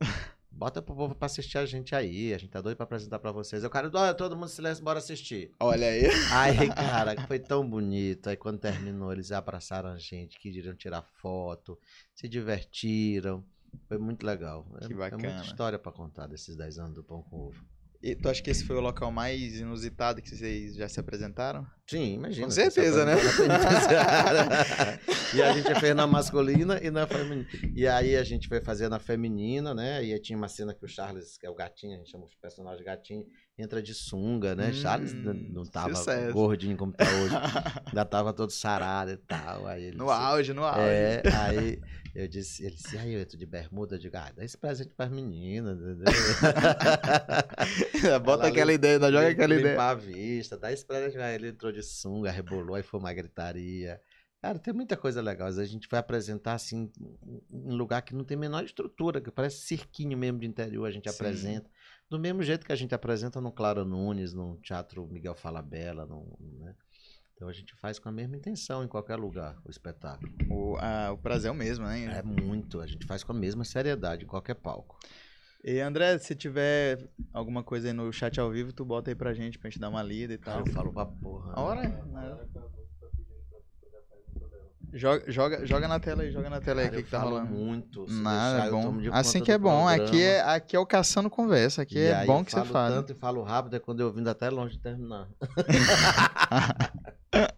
Bota pro povo pra assistir a gente aí. A gente tá doido pra apresentar pra vocês. O cara, olha, todo mundo silêncio, bora assistir. Olha aí. Aí, cara, foi tão bonito. Aí quando terminou, eles abraçaram a gente, queriam tirar foto, se divertiram. Foi muito legal. É- Que É, bacana. muita história pra contar desses 10 anos do Pão com Ovo. E tu acha que esse foi o local mais inusitado que vocês já se apresentaram? Sim, imagina. Com certeza, né? e a gente fez na masculina e na feminina. E aí a gente foi fazer na feminina, né? E aí tinha uma cena que o Charles, que é o gatinho, a gente chama o personagem gatinho, entra de sunga, né? Hum, Charles não tava sucesso. gordinho como tá hoje. ainda tava todo sarado e tal. Aí ele no auge, no auge. É, aí eu disse, ele disse, aí eu entro de bermuda, eu digo, ah, dá esse presente pras meninas, entendeu? Bota Ela aquela ideia, não joga aquela ideia. a vista, dá esse presente. Aí ele entrou de sunga, rebolou, aí foi uma gritaria. Cara, tem muita coisa legal. A gente vai apresentar assim, em lugar que não tem menor estrutura, que parece cirquinho mesmo de interior, a gente Sim. apresenta. Do mesmo jeito que a gente apresenta no Clara Nunes, no Teatro Miguel Falabella, no, né? Então a gente faz com a mesma intenção em qualquer lugar o espetáculo. O, a, o prazer é o mesmo, né? É muito. A gente faz com a mesma seriedade em qualquer palco. E André, se tiver alguma coisa aí no chat ao vivo, tu bota aí pra gente, pra gente dar uma lida e tal. eu falo pra porra. A hora? Né? Joga, joga, joga na tela aí, joga na tela aí o que, que tá rolando. muito. Nada, é bom. Assim que é bom. Aqui é, aqui é o caçando conversa. Aqui e é bom que você fala. tanto e falo rápido é quando eu vindo até longe de terminar.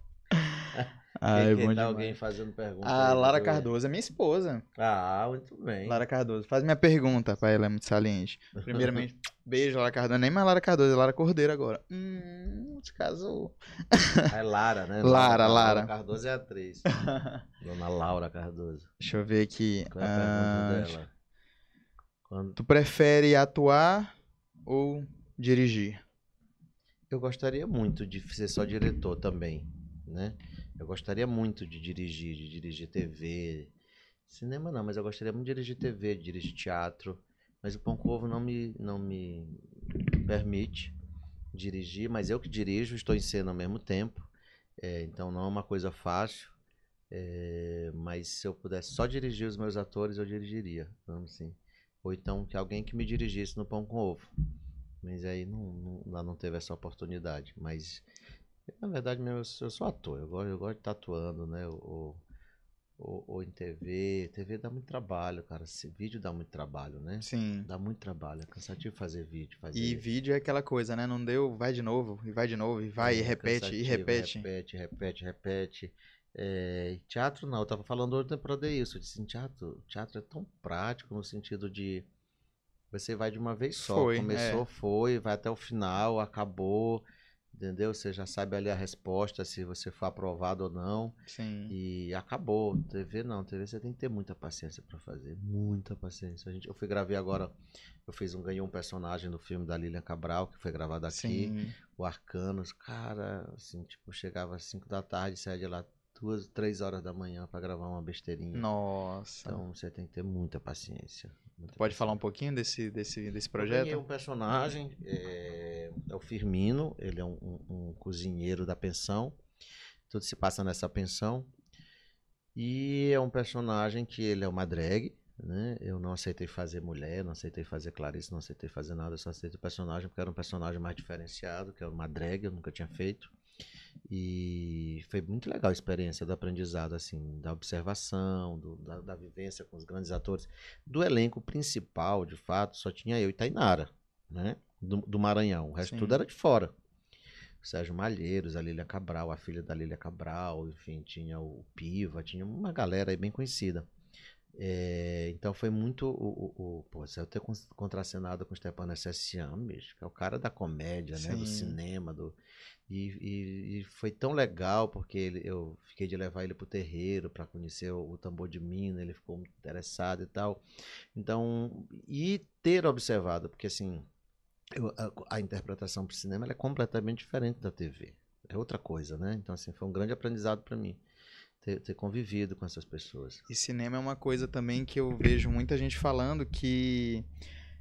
Ah, Quem, bom tá alguém fazendo pergunta? A Lara Cardoso é minha esposa. Ah, muito bem. Lara Cardoso. Faz minha pergunta pra ela, é muito saliente. Primeiramente, beijo, Lara Cardoso. Nem mais Lara Cardoso, é Lara Cordeiro agora. Hum, se casou. É Lara, né? Lara, Lara. Lara Cardoso é atriz. Dona Laura Cardoso. Deixa eu ver aqui. Qual é a pergunta ah, dela? Quando... Tu prefere atuar ou dirigir? Eu gostaria muito de ser só diretor também, né? Eu gostaria muito de dirigir, de dirigir TV. Cinema não, mas eu gostaria muito de dirigir TV, de dirigir teatro. Mas o Pão Covo não me, não me permite dirigir, mas eu que dirijo, estou em cena ao mesmo tempo. É, então não é uma coisa fácil. É, mas se eu pudesse só dirigir os meus atores, eu dirigiria. Vamos assim. Ou então que alguém que me dirigisse no Pão com Ovo. Mas aí não, não, não teve essa oportunidade. Mas na verdade, mesmo, eu sou ator, eu gosto, eu gosto de estar atuando, né? Ou, ou, ou, em TV. TV dá muito trabalho, cara. Esse vídeo dá muito trabalho, né? Sim. Dá muito trabalho. É cansativo fazer vídeo. Fazer... E vídeo é aquela coisa, né? Não deu, vai de novo, e vai de novo, e vai, é, e repete, e repete. Repete, repete, repete. É, teatro não, eu tava falando outra temporada isso. Eu disse, teatro, teatro é tão prático no sentido de você vai de uma vez só. Foi, Começou, é. foi, vai até o final, acabou entendeu? Você já sabe ali a resposta, se você for aprovado ou não. Sim. E acabou. TV não, TV você tem que ter muita paciência para fazer, muita paciência. A gente, eu fui gravei agora, eu fiz um ganhei um personagem no filme da Lilian Cabral que foi gravado aqui, Sim. o Arcanos, cara, assim, tipo, chegava às 5 da tarde, saía de lá duas, três horas da manhã para gravar uma besteirinha. Nossa. Então você tem que ter muita paciência. Muita Pode paciência. falar um pouquinho desse, desse, desse projeto? Eu um personagem, é, é, o Firmino, ele é um, um, um, cozinheiro da pensão. Tudo se passa nessa pensão. E é um personagem que ele é uma drag, né? Eu não aceitei fazer mulher, não aceitei fazer Clarice, não aceitei fazer nada, eu só aceitei o personagem porque era um personagem mais diferenciado, que é uma drag, eu nunca tinha feito. E foi muito legal a experiência do aprendizado, assim, da observação, do, da, da, vivência com os grandes atores. Do elenco principal, de fato, só tinha eu e Tainara, né? Do, do Maranhão. O resto Sim. tudo era de fora. Sérgio Malheiros, a Lília Cabral, a filha da Lília Cabral, enfim, tinha o Piva, tinha uma galera aí bem conhecida. É, então foi muito o, o, o pô, eu ter contracenado com o Stepan Sessian, bicho, que é o cara da comédia, né, do cinema, do e, e, e, foi tão legal porque ele, eu fiquei de levar ele pro terreiro para conhecer o, o, tambor de mina, ele ficou muito interessado e tal. Então, e ter observado, porque assim, eu, a, a, interpretação pro cinema é completamente diferente da TV. É outra coisa, né? Então, assim, foi um grande aprendizado para mim. Ter, ter, convivido com essas pessoas. E cinema é uma coisa também que eu vejo muita gente falando que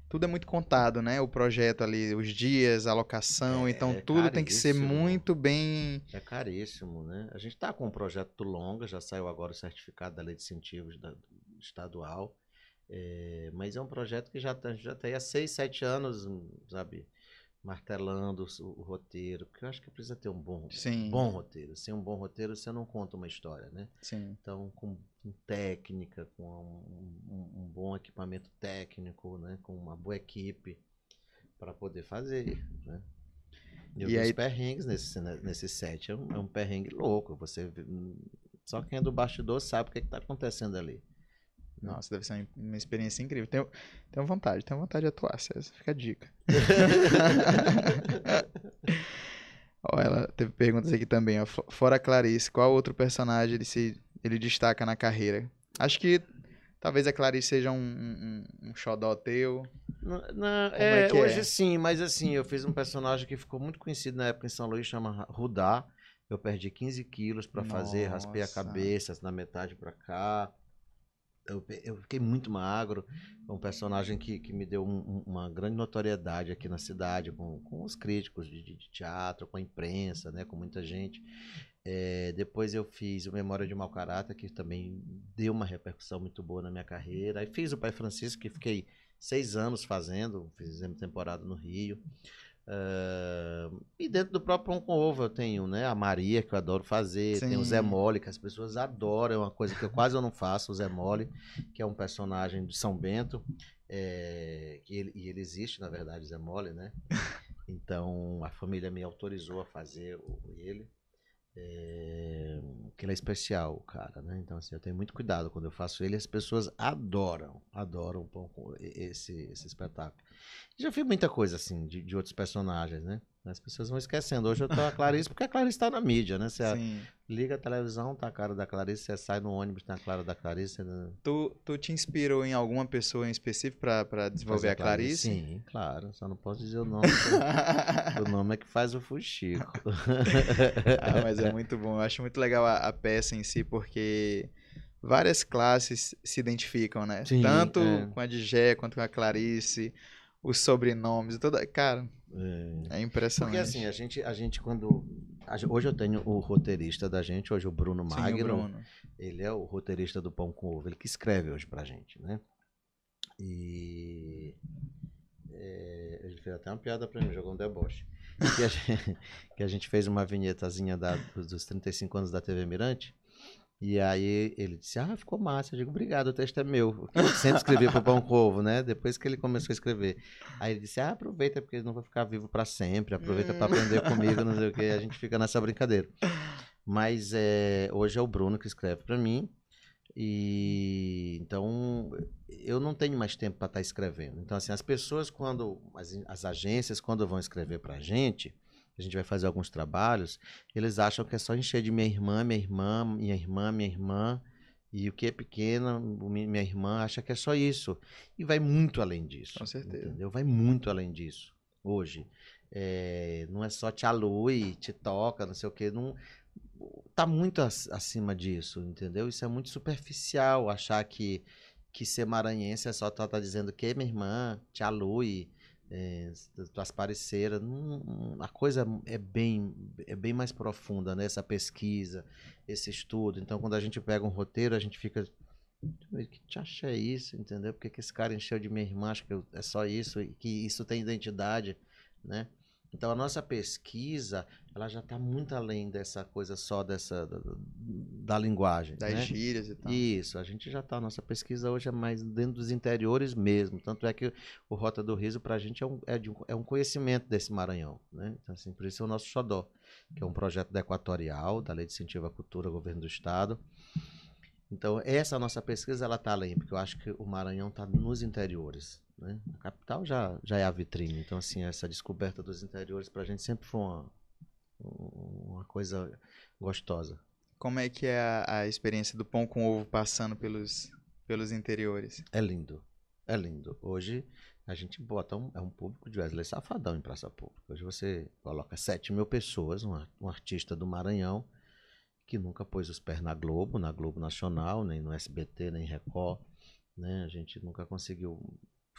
tudo é muito contado, né? O projeto ali, os dias, a locação, é, então é tudo tem que ser muito bem. É caríssimo, né? A gente está com um projeto longa, já saiu agora o certificado da lei de incentivos da, estadual, é, mas é um projeto que já tá, já tem há seis, sete anos, sabe? martelando o, o, roteiro, porque eu acho que precisa ter um bom, Sim. bom roteiro. Sem um bom roteiro, você não conta uma história, né? Sim. Então, com, com técnica, com um, um, um, bom equipamento técnico, né? Com uma boa equipe para poder fazer, né? E vi aí- os perrengues nesse, nesse set. É um, é um perrengue louco. Você Só quem é do bastidor sabe o que, está acontecendo ali. Nossa, deve ser uma, experiência incrível. Tenho, tenho vontade, tenho vontade de atuar, César. Fica a dica. Ó, ela teve perguntas aqui também, ó. Fo- Fora a Clarice, qual outro personagem ele se ele destaca na carreira? Acho que talvez a Clarice seja um, um, um xodó teu. Não, não, é, é que é? hoje sim, mas assim, eu fiz um personagem que ficou muito conhecido na época em São Luís, chama Rudá. Eu perdi 15 quilos pra fazer, raspei a cabeça na metade pra cá. Eu, eu fiquei muito magro. É um personagem que, que me deu um- um- uma grande notoriedade aqui na cidade, com, com os críticos de, de- de teatro, com a imprensa, né, com muita gente. É, depois eu fiz o Memória de Mau Caráter, que também deu uma repercussão muito boa na minha carreira. Aí fiz o Pai Francisco, que fiquei seis anos fazendo, fizemos temporada no Rio. Ah, e dentro do próprio Pão com Ovo eu tenho né, a Maria, que eu adoro fazer, tem o Zé Sim. Mole, que as pessoas adoram, é uma coisa que eu quase eu não faço, o Zé Mole, que é um personagem de São Bento, é, que ele, e ele existe, na verdade, Zé Mole, né? Então a família me autorizou a fazer o- ele. É, que ele é especial, cara, né? Então, assim, eu tenho muito cuidado quando eu faço ele. As pessoas adoram, adoram esse, esse espetáculo. Já fiz muita coisa, assim, de, de outros personagens, né? As pessoas vão esquecendo. Hoje eu tô a Clarice, porque a Clarice tá na mídia, né? Você Sim. liga a televisão, tá a cara da Clarice, você sai no ônibus, tá a cara da Clarice. Não- Tu, tu te inspirou em alguma pessoa em específico pra, pra desenvolver a Clarice? Sim, claro. Só não posso dizer o nome. o nome é que faz o fuxico. Ah, mas é muito bom. Eu acho muito legal a, a peça em si, porque várias classes se identificam, né? Sim, Tanto é. com a Digé quanto com a Clarice, os sobrenomes, e toda. Cara, É. é impressionante. Porque assim, a gente, a gente quando. a hoje eu tenho o roteirista da gente, hoje o Bruno Sim, o Magno. Bruno. Ele é o roteirista do Pão com Ovo, ele que escreve hoje pra gente, né? E. é, ele fez até uma piada pra mim, jogou um deboche. Que a, gente, que a gente fez uma vinhetazinha da, dos 35 anos da TV Mirante. E aí ele disse, ah, ficou massa. Eu digo, obrigado, o texto é meu. Eu sempre escrevi pro Pão com Ovo, né? Depois que ele começou a escrever. Aí ele disse, ah, aproveita, porque não vou ficar vivo pra sempre. Aproveita Hum. aprender comigo, não sei o que. A gente fica nessa brincadeira. Mas é, hoje é o Bruno que escreve pra mim. E então eu não tenho mais tempo para estar escrevendo. Então, assim, as pessoas, quando. As, as agências, quando vão escrever pra gente, a gente vai fazer alguns trabalhos, eles acham que é só encher de minha irmã, minha irmã, minha irmã, minha irmã. E o que é pequena, minha irmã acha que é só isso. E vai muito além disso. Com certeza. Entendeu? Vai muito além disso. Hoje. É, não é só te alui, te toca, não sei o quê. Não, tá muito ac- acima disso, entendeu? Isso é muito superficial, achar que, que ser maranhense é só tá, tá dizendo que minha irmã, te alui, é, tuas parceiras. A coisa é bem, é bem mais profunda, né? Essa pesquisa, esse estudo. Então, quando a gente pega um roteiro, a gente fica. Que te acha é isso, entendeu? Porque que esse cara encheu de minha irmã, acho que eu- é só isso, que isso tem identidade, né? Então a nossa pesquisa, ela já está muito além dessa coisa só dessa da, da linguagem, Das né? gírias e tal. Isso, a gente já está. Nossa pesquisa hoje é mais dentro dos interiores mesmo. Tanto é que o Rota do Riso, para a gente, é um, é, de um, é um conhecimento desse Maranhão. Né? Então, assim, por isso é o nosso Xodó, que é um projeto da Equatorial, da Lei de Incentivo à Cultura, Governo do Estado. Então, essa nossa pesquisa, ela está além, porque eu acho que o Maranhão está nos interiores. Né? A capital já, já é a vitrine. Então, assim, essa descoberta dos interiores, para a gente sempre foi uma, uma coisa gostosa. Como é que é a, a experiência do pão com ovo passando pelos, pelos interiores? É lindo. É lindo. Hoje a gente bota um, é um público de Wesley Safadão em praça pública. Hoje você coloca 7 mil pessoas, um, um artista do Maranhão que nunca pôs os pés na Globo, na Globo Nacional, nem no SBT, nem Record. Né? A gente nunca conseguiu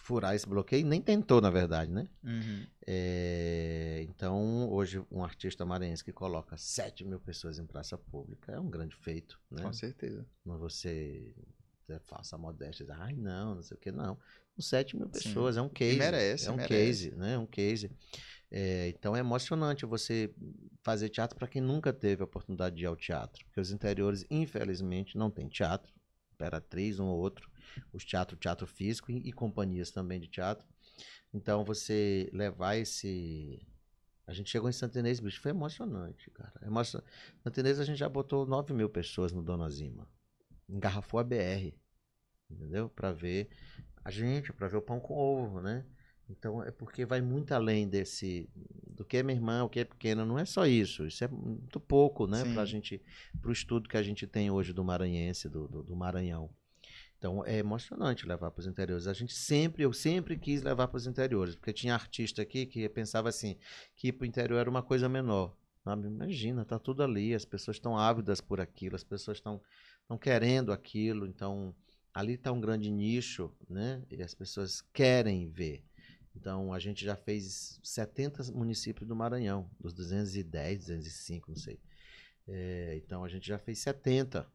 furar esse bloqueio, nem tentou, na verdade, né? Uhum. É, então, hoje, um artista maranhense que coloca 7 mil pessoas em praça pública é um grande feito, né? Com certeza. Não você é, faça modéstia, diz, ai não, não sei o que, não. Com 7 mil pessoas, é um case. merece, é um merece. case, né? É um case. É, então é emocionante você fazer teatro para quem nunca teve a oportunidade de ir ao teatro. Porque os interiores, infelizmente, não tem teatro. Imperatriz, um ou outro. Os teatro, teatro físico e, e companhias também de teatro. Então você levar esse A gente chegou em Santinês, bicho, foi emocionante, cara. Emocion... Santinês a gente já botou 9 mil pessoas no Dona Zima. Engarrafou a BR, entendeu? Pra ver a gente, pra ver o pão com ovo, né? Então é porque vai muito além desse do que é minha irmã, o que é pequeno, não é só isso. Isso é muito pouco, né, pra gente pro estudo que a gente tem hoje do maranhense, do, do, do Maranhão. Então é emocionante levar para os interiores. A gente sempre, eu sempre quis levar para os interiores, porque tinha artista aqui que pensava assim, que ir para o interior era uma coisa menor. Sabe? Imagina, tá tudo ali, as pessoas estão ávidas por aquilo, as pessoas estão querendo aquilo, então ali está um grande nicho, né? E as pessoas querem ver. Então a gente já fez 70 municípios do Maranhão, dos 210, 205, não sei. É, então a gente já fez 70.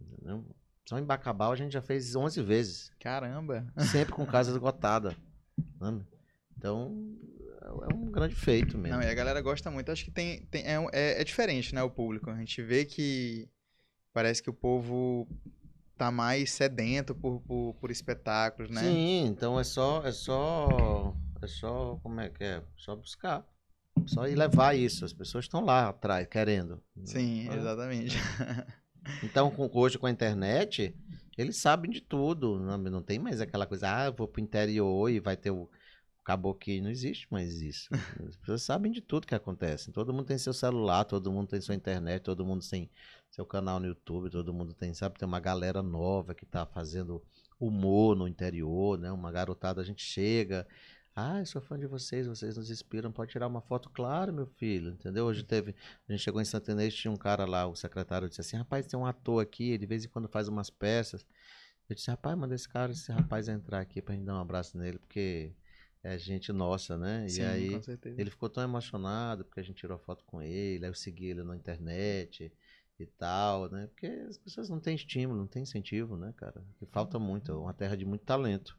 Entendeu? Só em Bacabal a gente já fez 11 vezes, Caramba. sempre com casa esgotada. Então é um grande feito mesmo. Não, e a galera gosta muito. Acho que tem, tem é, é, é diferente, né, o público. A gente vê que parece que o povo tá mais sedento por, por, por espetáculos, né? Sim, então é só, é só, é só, como é que é? Só buscar, só ir levar isso. As pessoas estão lá atrás querendo. Sim, exatamente. Então com- hoje com a internet eles sabem de tudo, não, não tem mais aquela coisa, ah, eu vou pro interior e vai ter o caboclo, não existe mais isso. As pessoas sabem de tudo que acontece. Todo mundo tem seu celular, todo mundo tem sua internet, todo mundo tem seu canal no YouTube, todo mundo tem, sabe, tem uma galera nova que tá fazendo humor no interior, né? Uma garotada, a gente chega, ah, eu sou fã de vocês, vocês nos inspiram, pode tirar uma foto, claro, meu filho, entendeu? Hoje teve, a gente chegou em Santa Inês, tinha um cara lá, o secretário disse assim, rapaz, tem um ator aqui, ele de vez em quando faz umas peças. Eu disse, rapaz, manda esse cara, esse rapaz entrar aqui pra gente dar um abraço nele, porque é gente nossa, né? Sim, e aí com certeza. ele ficou tão emocionado porque a gente tirou foto com ele, aí eu segui ele na internet e tal, né? Porque as pessoas não têm estímulo, não têm incentivo, né, cara? Que falta muito, é uma terra de muito talento,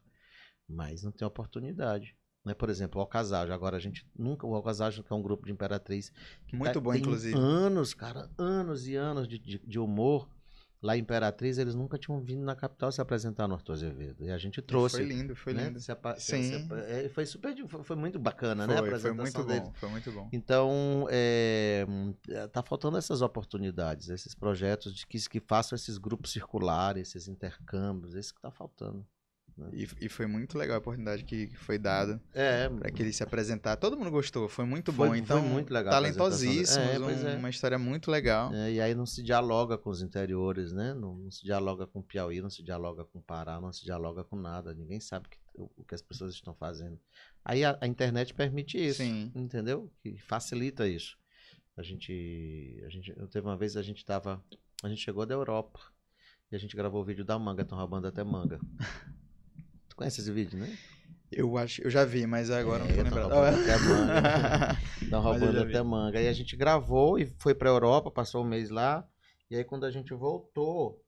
mas não tem oportunidade. Né? Por exemplo, o Alcasajo. Agora a gente nunca. O Alcasajo, que é um grupo de Imperatriz. Que Muito bom, tem inclusive. Anos, cara, anos e anos de, de, de humor. Lá em Imperatriz, eles nunca tinham vindo na capital se apresentar no Arthur Azevedo. E a gente trouxe. Foi lindo, foi né? lindo. Se Sim. se- é, foi super. Foi, foi muito bacana, né? a Foi, foi apresentação muito bom, foi muito bom. Então, é, é, tá faltando essas oportunidades, esses projetos de que, que façam esses grupos circulares, esses intercâmbios, esse que tá faltando. E, e foi muito legal a oportunidade que, que foi dada É, para que ele se apresentar. Todo mundo gostou, foi muito Foi- bom. foi Então, muito legal talentosíssimos, dele. É, um- é. uma história muito legal. É, e aí não se dialoga com os interiores, né? Não, não se dialoga com Piauí, não se dialoga com Pará, não se dialoga com nada. Ninguém sabe que- o, o que as pessoas estão fazendo. Aí a, a internet permite isso, Sim. entendeu? Que facilita isso. A gente, a gente, eu teve uma vez a gente tava, a gente chegou da Europa e a gente gravou o vídeo da manga, estão roubando até manga. conhece esse vídeo, né? Eu acho, eu já vi, mas agora É, não tô tão lembrado. roubando até manga. Estão roubando até manga. Aí a gente gravou e foi pra Europa, passou um mês lá. E aí quando a gente voltou.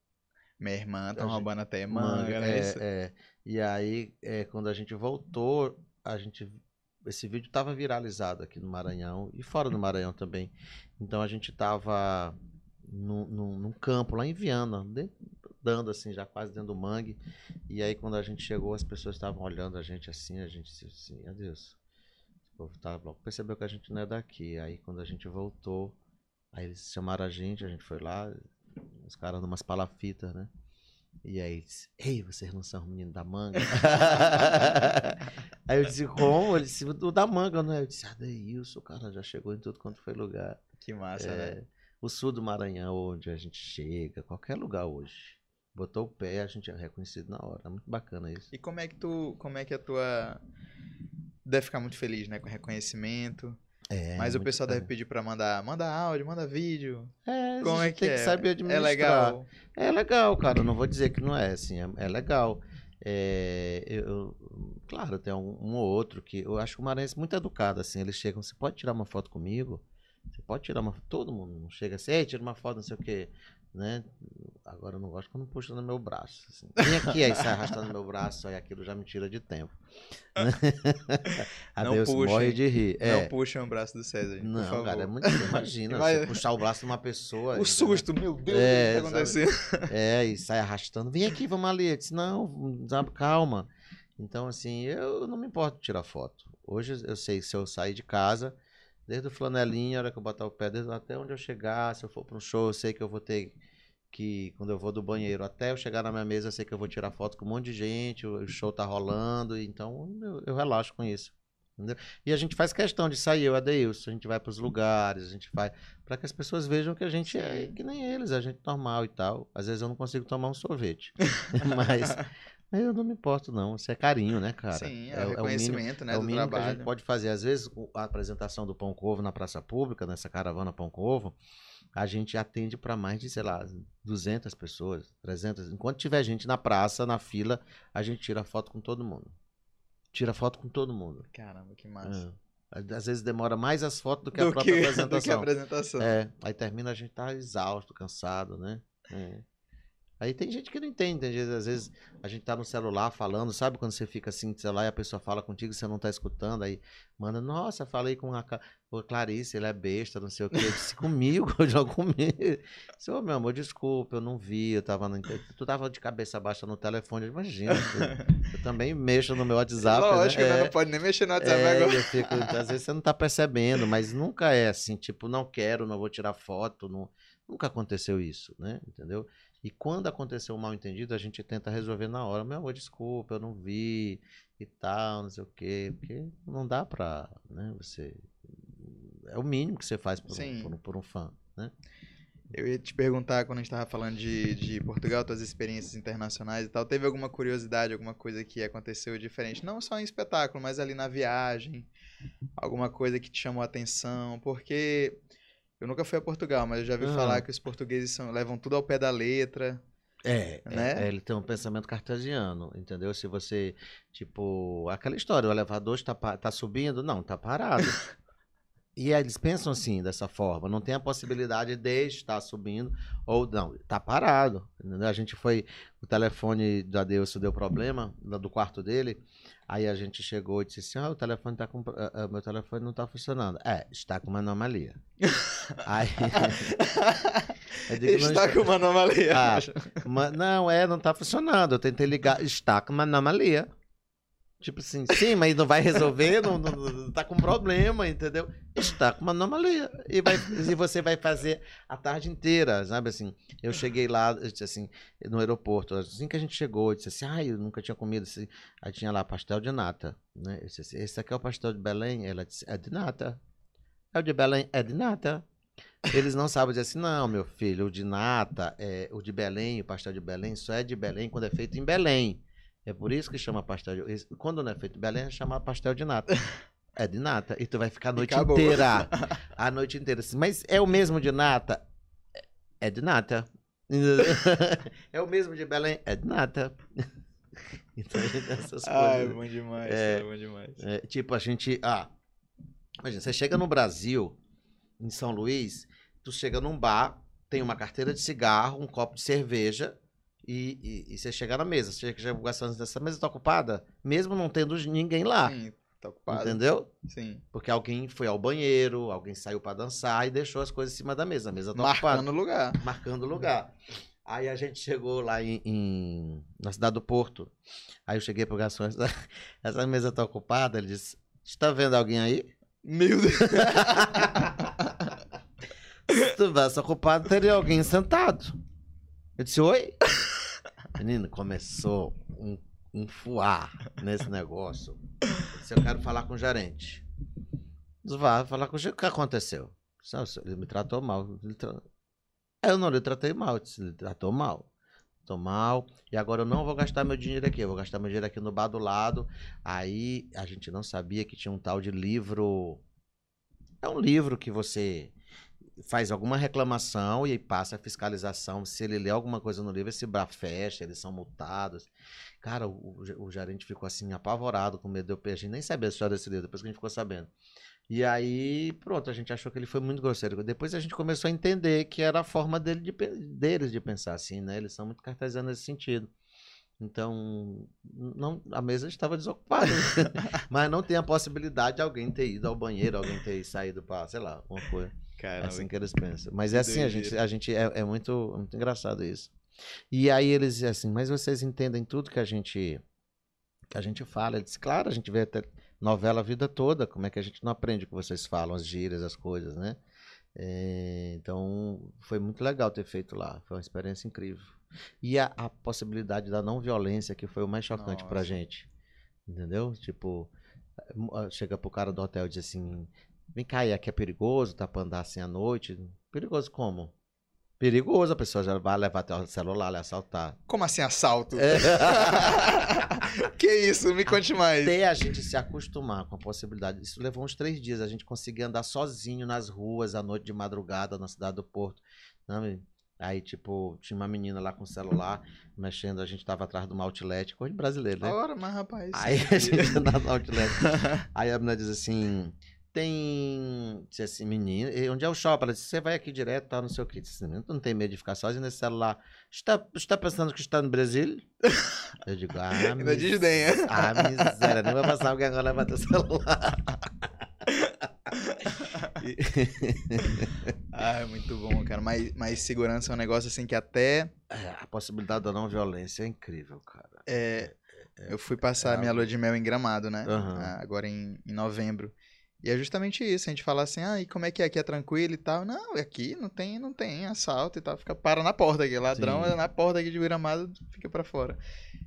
Minha irmã tá gente- roubando até manga, né? é, é. E aí, é, quando a gente voltou, a gente. Esse vídeo tava viralizado aqui no Maranhão e fora do Maranhão também. Então a gente tava num, num, num campo lá em Viana, dentro- dando assim, já quase dentro do mangue. E aí quando a gente chegou, as pessoas estavam olhando a gente assim, a gente disse assim, adeus. O povo tava logo percebeu que a gente não é daqui. Aí quando a gente voltou, aí eles chamaram a gente, a gente foi lá, os caras numas palafitas, né? E aí disse, ei, vocês não são meninos da manga? aí eu disse, como? Ele disse, o da manga, não é? Eu disse, ah, Deilson, o cara já chegou em tudo quanto foi lugar. Que massa, É, né? o sul do Maranhão, onde a gente chega, qualquer lugar hoje. Botou o pé, a gente é reconhecido na hora. É muito bacana isso. E como é que tu, como é que a tua deve ficar muito feliz, né, com reconhecimento. É, mas o pessoal deve bacana. pedir pra mandar, manda áudio, manda vídeo. É, Como é que tem é? que saber É administrar. legal. É legal, cara. Eu não vou dizer que não é, assim, é, é legal. É, eu, claro, tem um, um ou outro que eu acho que o Maranhense é muito educado, assim. Eles chegam, você pode tirar uma foto comigo? Você pode tirar uma foto? Todo mundo não chega assim, ei, tira uma foto, não sei o quê. Né? Agora eu não gosto quando puxa no meu braço. Assim. Vem aqui, aí sai arrastando meu braço, aí aquilo já me tira de tempo. Né? Não Adeus, puxem. morre de rir. É. Não puxem o braço do César, Não, cara, é muito. Imagina, Vai- você puxar o braço de uma pessoa. O susto, meu Deus, É, o que tá acontecendo? É, e sai arrastando. Vem aqui, vamos ali. Eu disse, não, calma. Então, assim, eu não me importo de tirar foto. Hoje eu sei, se eu sair de casa, Desde o flanelinha, a hora que eu botar o pé, desde até onde eu chegar, se eu for para um show, eu sei que eu vou ter que, quando eu vou do banheiro, até eu chegar na minha mesa, eu sei que eu vou tirar foto com um monte de gente, o show tá rolando, então eu, eu relaxo com isso. Entendeu? E a gente faz questão de sair, eu e Deilson, a gente vai para os lugares, a gente vai para que as pessoas vejam que a gente é que nem eles, a gente normal e tal. Às vezes eu não consigo tomar um sorvete, mas eu não me importo não, isso é carinho, né, cara? Sim, é, é o reconhecimento, é o mínimo, né, é o do mínimo trabalho. que a gente pode fazer. Às vezes a apresentação do Pão Covo na praça pública, nessa caravana Pão Covo, a gente atende para mais de, sei lá, 200 pessoas, 300. Enquanto tiver gente na praça, na fila, a gente tira foto com todo mundo. Tira foto com todo mundo. Caramba, que massa. É. Às vezes demora mais as fotos do que Do a própria que, do que a apresentação. apresentação. É, aí termina a gente tá exausto, cansado, né? É. Aí tem gente que não entende, tem gente, às vezes a gente tá no celular falando, sabe quando você fica assim no celular e a pessoa fala contigo, você não tá escutando, aí manda, nossa, falei com a Clarice, ele é besta, não sei o quê. Eu disse, comigo, eu já comi. Disse, ô, meu amor, desculpa, eu não vi, eu tava no... Tu tava de cabeça baixa no telefone, imagina. Eu, eu também mexo no meu WhatsApp, Lógico, né? né? É. não pode nem mexer no WhatsApp É, agora. fico, às vezes você não tá percebendo, mas nunca é assim, tipo, não quero, não vou tirar foto, não, nunca aconteceu isso, né? Entendeu? E quando aconteceu um mal entendido, a gente tenta resolver na hora. Meu amor, desculpa, eu não vi e tal, não sei o quê, porque não dá pra, né, você... É o mínimo que você faz por, um, por, um, por um fã, né? Eu ia te perguntar, quando a gente tava falando de, de Portugal, tuas experiências internacionais e tal, teve alguma curiosidade, alguma coisa que aconteceu diferente? Não só em espetáculo, mas ali na viagem, alguma coisa que te chamou a atenção? Porque eu nunca fui a Portugal, mas eu já ouvi Ah. falar que os portugueses são- levam tudo ao pé da letra. É, Né? é, é, ele tem um pensamento cartesiano, entendeu? Se você, tipo, aquela história, o elevador está, tá subindo, não, tá parado. E eles pensam assim, dessa forma, não tem a possibilidade de estar subindo ou não, tá parado. entendeu? A gente foi, o telefone da Deus deu problema, do quarto dele, aí a gente chegou e disse assim, ah, o telefone tá com, ah, ah, meu telefone não tá funcionando. É, está com uma anomalia. aí, digo, não Está com uma anomalia. Ah, Ma- não, é, não tá funcionando. Eu tentei ligar, está com uma anomalia. Tipo assim, sim, mas não vai resolver, não, não- não- tá com problema, entendeu? Está com uma anomalia. E, vai, e você vai fazer a tarde inteira, sabe assim? Eu cheguei lá, eu disse assim, no aeroporto, assim que a gente chegou, eu disse assim, ai, eu nunca tinha comido. Assim, aí tinha lá pastel de nata, né? Eu disse assim, esse aqui é o pastel de Belém? Ela disse, é de nata. É o de Belém? É de nata. Eles não sabem dizer assim, não, meu filho, o de nata, é, o de Belém, o pastel de Belém, só é de Belém quando é feito em Belém. É por isso que chama pastel de... Quando não é feito em Belém, é chamar pastel de nata. É de nata. E tu vai ficar a noite acabou. inteira. A noite inteira. Mas é o mesmo de nata? É de nata. É o mesmo de Belém? É de nata. Então essas Ah, é coisas. bom demais, É. é bom demais. É, tipo, a gente. Ah, imagina, você chega no Brasil, em São Luís, tu chega num bar, tem uma carteira de cigarro, um copo de cerveja, e, e- e você chega na mesa. Você chega gastando essa mesa tá ocupada, mesmo não tendo ninguém lá. Sim, tá ocupado. Entendeu? Sim. Porque alguém foi ao banheiro, alguém saiu pra dançar e deixou as coisas em cima da mesa. A mesa tá ocupada Marcando lugar. marcando lugar. Aí a gente chegou lá em, em- na cidade do Porto. Aí eu cheguei pro garçom, essa, essa mesa tá ocupada. Ele disse, está vendo alguém aí? Meu Deus. Se tivesse ocupado, teria alguém sentado. Eu disse, oi? Menino, começou um, um fuar nesse negócio. Disse, eu quero falar com o gerente. Vá falar com o gerente. O que aconteceu? "Ah, Ele me tratou mal. Tra- Eu não lhe tratei mal. Ele tratou mal. Tô mal. E agora eu não vou gastar meu dinheiro aqui. Eu vou gastar meu dinheiro aqui no bar do lado. Aí a gente não sabia que tinha um tal de livro. É um livro que você faz alguma reclamação e aí passa a fiscalização. Se ele lê alguma coisa no livro, esse bar fecha, eles são multados. Cara, o, o- gerente ficou assim, apavorado, com medo de eu perder. Nem sabia a história desse livro, depois que a gente ficou sabendo. E aí, pronto, a gente achou que ele foi muito grosseiro. Depois a gente começou a entender que era a forma dele de, deles de pensar assim, né? Eles são muito cartesianos nesse sentido. Então, não, a mesa estava desocupada. Mas não tem a possibilidade de alguém ter ido ao banheiro, alguém ter saído para, sei lá, uma coisa. É Caramba. assim que eles pensam. Mas é assim, a gente, a gente é, é muito, é muito engraçado isso. E aí eles dizem assim, mas vocês entendem tudo que a gente que a gente fala? Ele disse, claro, a gente veio até, novela a vida toda. Como é que a gente não aprende o que vocês falam, as gírias, as coisas, né? É, então, foi muito legal ter feito lá. Foi uma experiência incrível. E a, a possibilidade da não violência, que foi o mais chocante Nossa. pra gente. Entendeu? Tipo, chega pro cara do hotel e diz assim: vem cá, aqui é perigoso, tá pra andar assim à noite. Perigoso como? Perigoso, a pessoa já vai levar até o celular, e assaltar. Como assim assalto? É. que isso? Me conte mais. Até a gente se acostumar com a possibilidade. Isso levou uns três dias. A gente conseguia andar sozinho nas ruas à noite de madrugada na cidade do Porto. Não, Aí, tipo, tinha uma menina lá com o celular mexendo, a gente tava atrás de uma outlet, coisa de brasileiro, né? Ora, mas rapaz. Aí a gente andava no outlet. aí a menina diz assim: tem. Disse assim, menina, onde é o shopping? Ela disse: você vai aqui direto, tá, não sei o que. Disse, tu não tem medo de ficar sozinho nesse celular. Está, está pensando que está no Brasil? Eu digo: ah, Ainda mis... desdenha. Ah, miséria, não vai passar alguém agora levar teu celular. ah, é muito bom, cara. Mas, mas segurança é um negócio assim que até. É, a possibilidade da não violência é incrível, cara. É, é eu fui passar é minha lua de mel em gramado, né? Uhum. Agora em, em novembro. E é justamente isso, a gente fala assim, ah, e como é que é? Aqui é tranquilo e tal. Não, aqui não tem, não tem assalto e tal. Fica para na porta aqui. Ladrão Sim. é na porta aqui de Gramado, fica para fora.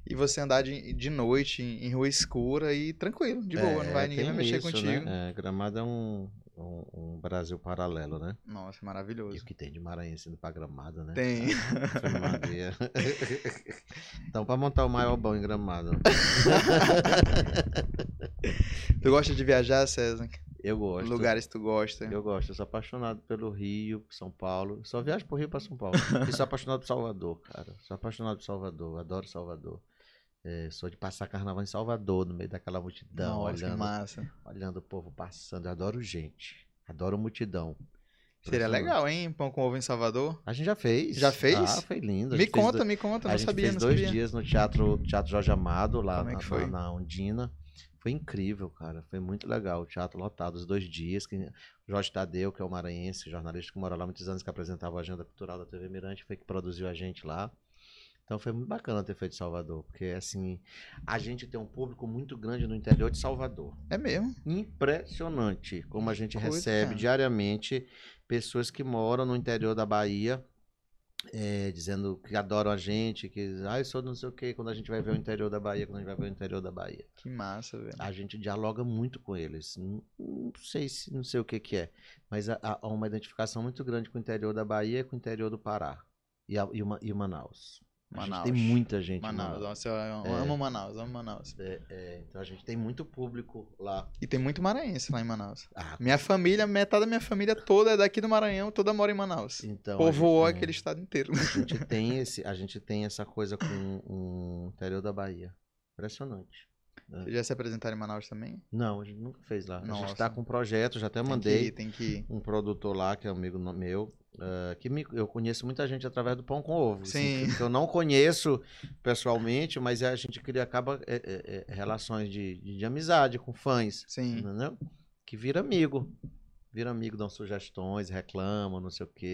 E você andar de, de noite em, em rua escura e tranquilo, de boa, é, não vai ninguém vai mexer isso, contigo. Né? É, Gramado é um, um, um, Brasil paralelo, né? Nossa, maravilhoso. E o que tem de Maranhense indo pra Gramado, né? Tem. então, pra montar o maior bom em Gramado. tu gosta de viajar, César? Eu gosto. Lugares tu gosta? Eu gosto. Eu sou apaixonado pelo Rio, São Paulo. Só viajo pro Rio pra São Paulo. e sou apaixonado por Salvador, cara. Sou apaixonado por Salvador. Adoro Salvador. É, sou de passar carnaval em Salvador, no meio daquela multidão, Nossa, olhando, massa. olhando o povo passando. Eu adoro gente, adoro multidão. Seria legal, hein? Pão com ovo em Salvador. A gente já fez. Já fez? Ah, foi lindo. Me conta, me conta, não a sabia, gente fez dois sabia. dias no Teatro, teatro Jorge Amado, lá é? Na, na Undina. Foi incrível, cara. Foi muito legal. O teatro lotado os dois dias. Que... Jorge Tadeu, que é o maranhense, jornalista que mora lá há muitos anos, que apresentava a agenda cultural da TV Mirante, foi que produziu a gente lá. Então foi muito bacana ter feito Salvador, porque assim, a gente tem um público muito grande no interior de Salvador. É mesmo? Impressionante como a gente Coisa, recebe diariamente pessoas que moram no interior da Bahia, é, dizendo que adoram a gente, que ah, eu sou não sei o que, quando a gente vai ver o interior da Bahia, quando a gente vai ver o interior da Bahia. Que massa, velho. A gente dialoga muito com eles. Não, não sei se não sei o que, que é, mas há, há, uma identificação muito grande com o interior da Bahia e com o interior do Pará e, a, e, uma, e Manaus. Manaus. tem muita gente. Manaus. Nossa, eu é. amo Manaus, amo Manaus. É, é, então a gente tem muito público lá. E tem muito maranhense lá em Manaus. Ah, minha família, metade da minha família toda é daqui do Maranhão, toda mora em Manaus. Então, Povoou gente, aquele estado inteiro. A gente tem esse, a gente tem essa coisa com o interior da Bahia. Impressionante. Né? Já se apresentaram em Manaus também? Não, a gente nunca fez lá. Nossa. A gente tá com um projeto, já até tem mandei. Que tem que. Um produtor lá, que é um amigo meu, Uh, que me, eu conheço muita gente através do pão com ovo. Assim, Sim. Assim, que, eu não conheço pessoalmente, mas a gente cria, acaba é, é, é, relações de, de, de, amizade com fãs. Sim. Entendeu? Que vira amigo. Vira amigo, dão sugestões, reclamam, não sei o quê.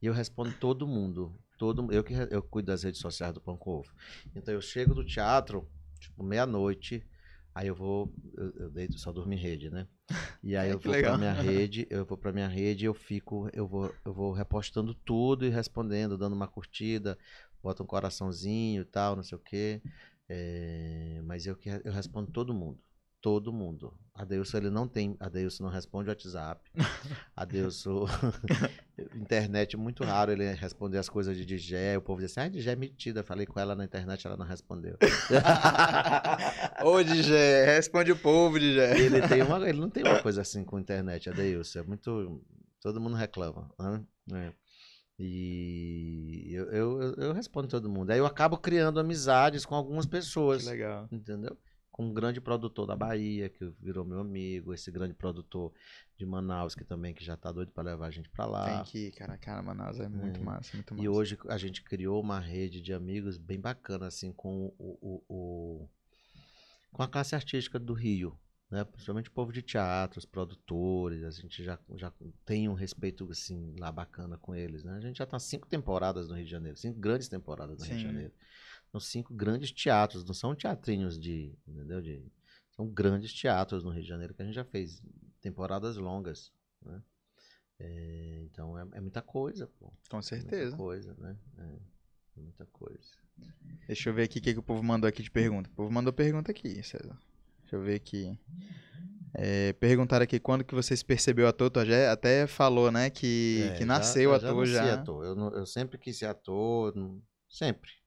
e, eu respondo todo mundo. Todo, eu que eu cuido das redes sociais do Pão com Ovo. Então eu chego do teatro, tipo, meia-noite, Aí eu vou, eu, eu deito, só durmo em rede, né? E aí eu vou pra minha rede, eu vou pra minha rede, eu fico, eu vou, eu vou repostando tudo e respondendo, dando uma curtida, bota um coraçãozinho e tal, não sei o quê. É, mas eu, eu respondo todo mundo todo mundo. Adeilson, ele não tem. Adeilson não responde o WhatsApp. Adeilson. Internet, muito raro ele responder as coisas de Digé. O povo diz assim: ah, Digé é metida. Falei com ela na internet, ela não respondeu. Ô, Digé, responde o povo, Digé. Ele, tem uma, ele não tem uma coisa assim com a internet, Adeilson. É muito. Todo mundo reclama. Né? É. E eu, eu, eu, respondo todo mundo. Aí eu acabo criando amizades com algumas pessoas. Que legal. Entendeu? Com um grande produtor da Bahia, que virou meu amigo, esse grande produtor de Manaus, que também que já tá doido para levar a gente para lá. Tem que ir, cara, cara, Manaus é muito hum. massa, muito massa. E hoje a gente criou uma rede de amigos bem bacana, assim, com o, o, o com a classe artística do Rio, né? Principalmente o povo de teatro, os produtores, a gente já, já tem um respeito, assim, lá bacana com eles, né? A gente já tá cinco temporadas no Rio de Janeiro, cinco grandes temporadas no Sim. Rio de Janeiro. São cinco grandes teatros, não são teatrinhos de, entendeu? De são grandes teatros no Rio de Janeiro que a gente já fez temporadas longas, né? É, então é, é, muita coisa, pô. Com certeza. Muita coisa, né? É, muita coisa. Deixa eu ver aqui o que, que o povo mandou aqui de pergunta. O povo mandou pergunta aqui, César. Deixa eu ver aqui. É, perguntaram aqui quando que vocês percebeu ator, tu já até falou, né, que, é, que nasceu já, ator já. já. ator. Eu, eu, sempre quis ser ator, sempre.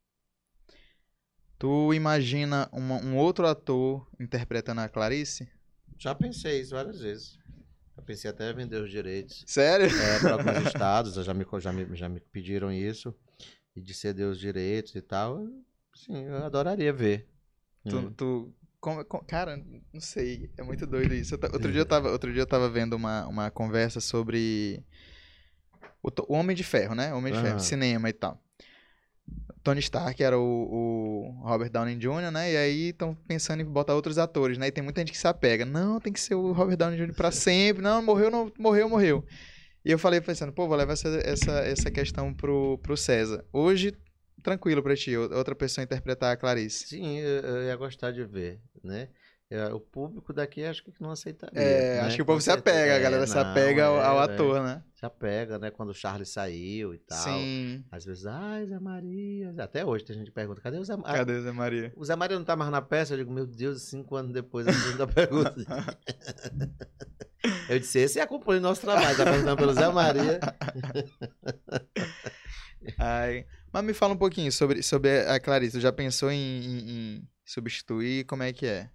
Tu imagina uma, um outro ator interpretando a Clarice? Já pensei isso várias vezes. Já pensei até vender os direitos. Sério? É, para alguns estados, já me, já, me, já me pediram isso. E de ceder os direitos e tal. Sim, eu adoraria ver. Tu, hum. tu como, como, cara, não sei, é muito doido isso. Outro dia eu tava, outro dia eu tava vendo uma, uma conversa sobre o, o Homem de Ferro, né? Homem de Ferro, cinema e tal. Tony Stark era o, o, Robert Downey Jr., né? E aí estão pensando em botar outros atores, né? E tem muita gente que se apega. Não, tem que ser o Robert Downey Jr. pra sempre. Não, morreu, não, morreu, morreu. E eu falei pensando, pô, vou levar essa, essa, essa questão pro, pro César. Hoje tranquilo para ti, outra pessoa interpretar a Clarice. Sim, eu, eu ia gostar de ver, né? É, o público daqui acho que não aceitaria. É, né? acho que o povo se apega, a galera é, se apega ao, ao é, ator, né? Se apega, né? Quando o Charles saiu e tal. Sim. Às vezes, ai, Zé Maria. Até hoje tem gente que pergunta, cadê o Zé Maria? Cadê o Zé Maria? O Zé Maria não tá mais na peça? Eu digo, meu Deus, cinco anos depois a gente ainda pergunta. eu disse, esse acompanha o nosso trabalho, tá perguntando pelo Zé Maria. ai. Mas me fala um pouquinho sobre, sobre a Clarice. Tu já pensou em, em, em substituir? Como é que é?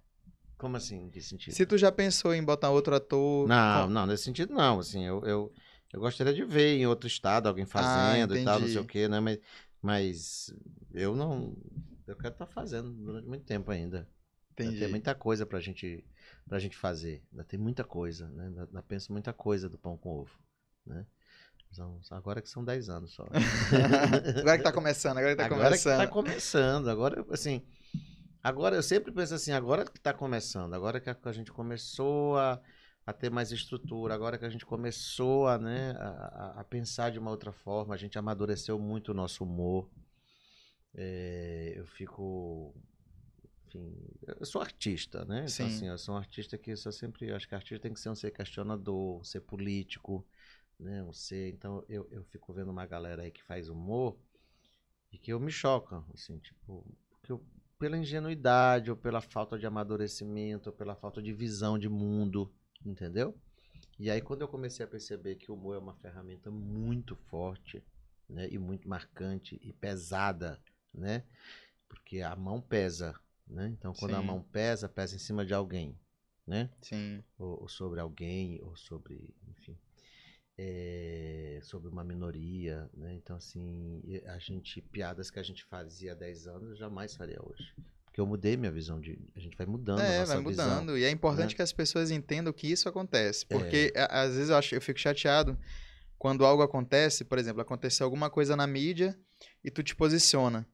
Como assim? Que sentido? Se tu já pensou em botar outro ator. Não, como... não, nesse sentido não. Assim, eu, eu, eu gostaria de ver em outro estado alguém ah, fazendo ah, e tal, não sei o quê, né? Mas, mas eu não. Eu quero estar tá fazendo durante muito tempo ainda. Entendi. Tem muita coisa pra gente, pra gente fazer. Ainda tem muita coisa, né? Ainda, ainda penso muita coisa do pão com ovo, né? Agora que são 10 anos só. agora que tá começando, agora que tá agora começando. Agora que tá começando. Agora, assim, agora eu sempre penso assim, agora que tá começando, agora que a gente começou a, a ter mais estrutura, agora que a gente começou a, né, a, a pensar de uma outra forma, a gente amadureceu muito o nosso humor. É, eu fico enfim, eu sou artista, né? Então, Sim. Então, assim, eu sou um artista que eu sempre, acho que artista tem que ser um ser questionador, ser político, né? Você, então eu, eu fico vendo uma galera aí que faz humor e que eu me choca, assim, tipo, eu, pela ingenuidade ou pela falta de amadurecimento, ou pela falta de visão de mundo, entendeu? E aí quando eu comecei a perceber que o humor é uma ferramenta muito forte, né, e muito marcante e pesada, né? Porque a mão pesa, né? Então quando Sim. a mão pesa, pesa em cima de alguém, né? Sim. Ou, ou sobre alguém, ou sobre, enfim é, sobre uma minoria, né? Então, assim, a gente, piadas que a gente fazia há 10 anos, eu jamais faria hoje. Porque eu mudei minha visão de. A gente vai mudando. É, vai mudando. Visão, e é importante né? que as pessoas entendam que isso acontece. Porque é. às vezes eu, acho, eu fico chateado quando algo acontece, por exemplo, aconteceu alguma coisa na mídia e tu te posiciona.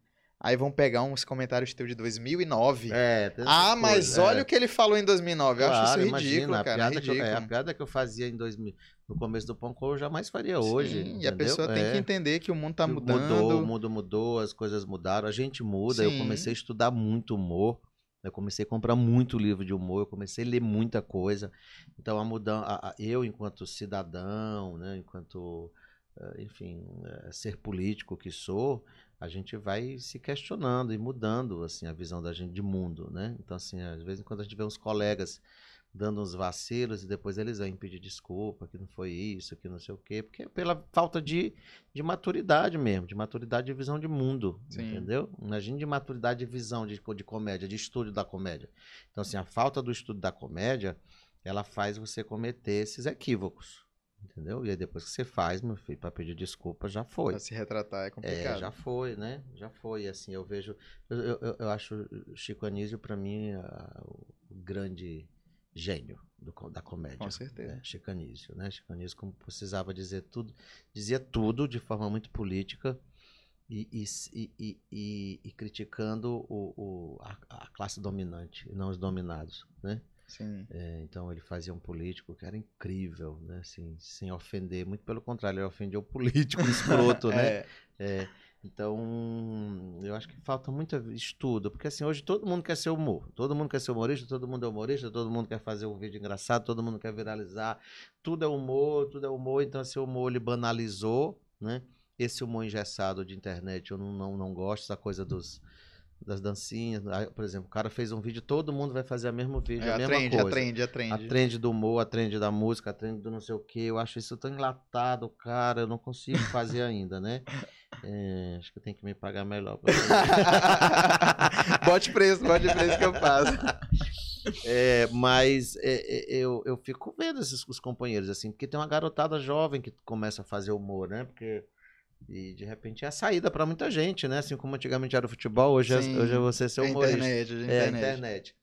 Aí vão pegar uns comentários teu de 2009. É, Ah, mas coisa, olha é. o que ele falou em 2009. Claro, eu acho isso ridículo, imagina, cara. A piada, ridículo. Que eu, é, a piada que eu fazia em 2000, no começo do Pão eu jamais faria hoje. Sim, e a pessoa tem que é. entender que o mundo tá mudando. Mudou, o mundo mudou, as coisas mudaram, a gente muda. Sim. Eu comecei a estudar muito humor. Eu comecei a comprar muito livro de humor, eu comecei a ler muita coisa. Então, a mudança, eu, enquanto cidadão, né, enquanto, eh, enfim, eh, ser político que sou, a gente vai se questionando e mudando assim a visão da gente de mundo, né? Então assim, às vezes quando a gente vê uns colegas dando uns vacilos e depois eles vêm pedir desculpa, que não foi isso, que não sei o quê, porque é pela falta de, de maturidade mesmo, de maturidade de visão de mundo, Sim. entendeu? Imagina de maturidade de visão de, de comédia, de estudo da comédia. Então assim, a falta do estudo da comédia, ela faz você cometer esses equívocos. Entendeu? E aí depois que você faz, meu filho, para pedir desculpa, já foi. Pra se retratar é complicado. É, já foi, né? Já foi. Assim, eu vejo. Eu, eu, eu acho Chico Anísio, para mim, a, o grande gênio do, da comédia. Com certeza. Né? Chico Anísio, né? Chico Anísio, como precisava dizer tudo, dizia tudo de forma muito política e, e, e, e, e criticando o, o a, a, classe dominante não os dominados, né? É, então ele fazia um político que era incrível, né? Assim, sem ofender, muito pelo contrário, ele ofendia o político escroto, né? É, É, então, eu acho que falta muito estudo, porque assim, hoje todo mundo quer ser humor, todo mundo quer ser humorista, todo mundo é humorista, todo mundo quer fazer um vídeo engraçado, todo mundo quer viralizar, tudo é humor, tudo é humor, então esse humor ele banalizou, né? Esse humor engessado de internet eu não, não, não gosto, essa coisa dos das dancinhas, por exemplo, o cara fez um vídeo, todo mundo vai fazer o mesmo vídeo, é a a mesma trend, a coisa. trend, a trend. A trend do humor, a trend da música, a trend do não sei o que, eu acho isso tão enlatado, cara, eu não consigo fazer ainda, né? É, acho que eu tenho que me pagar melhor. pra bote preço, bote preço que eu faço. É, mas é, é, eu, eu fico vendo esses os companheiros, assim, porque tem uma garotada jovem que começa a fazer humor, né? Porque. E de repente é a saída pra muita gente, né? Assim como antigamente era o futebol, hoje, é, Sim, hoje é você ser É humorista. internet, é É, a internet. internet.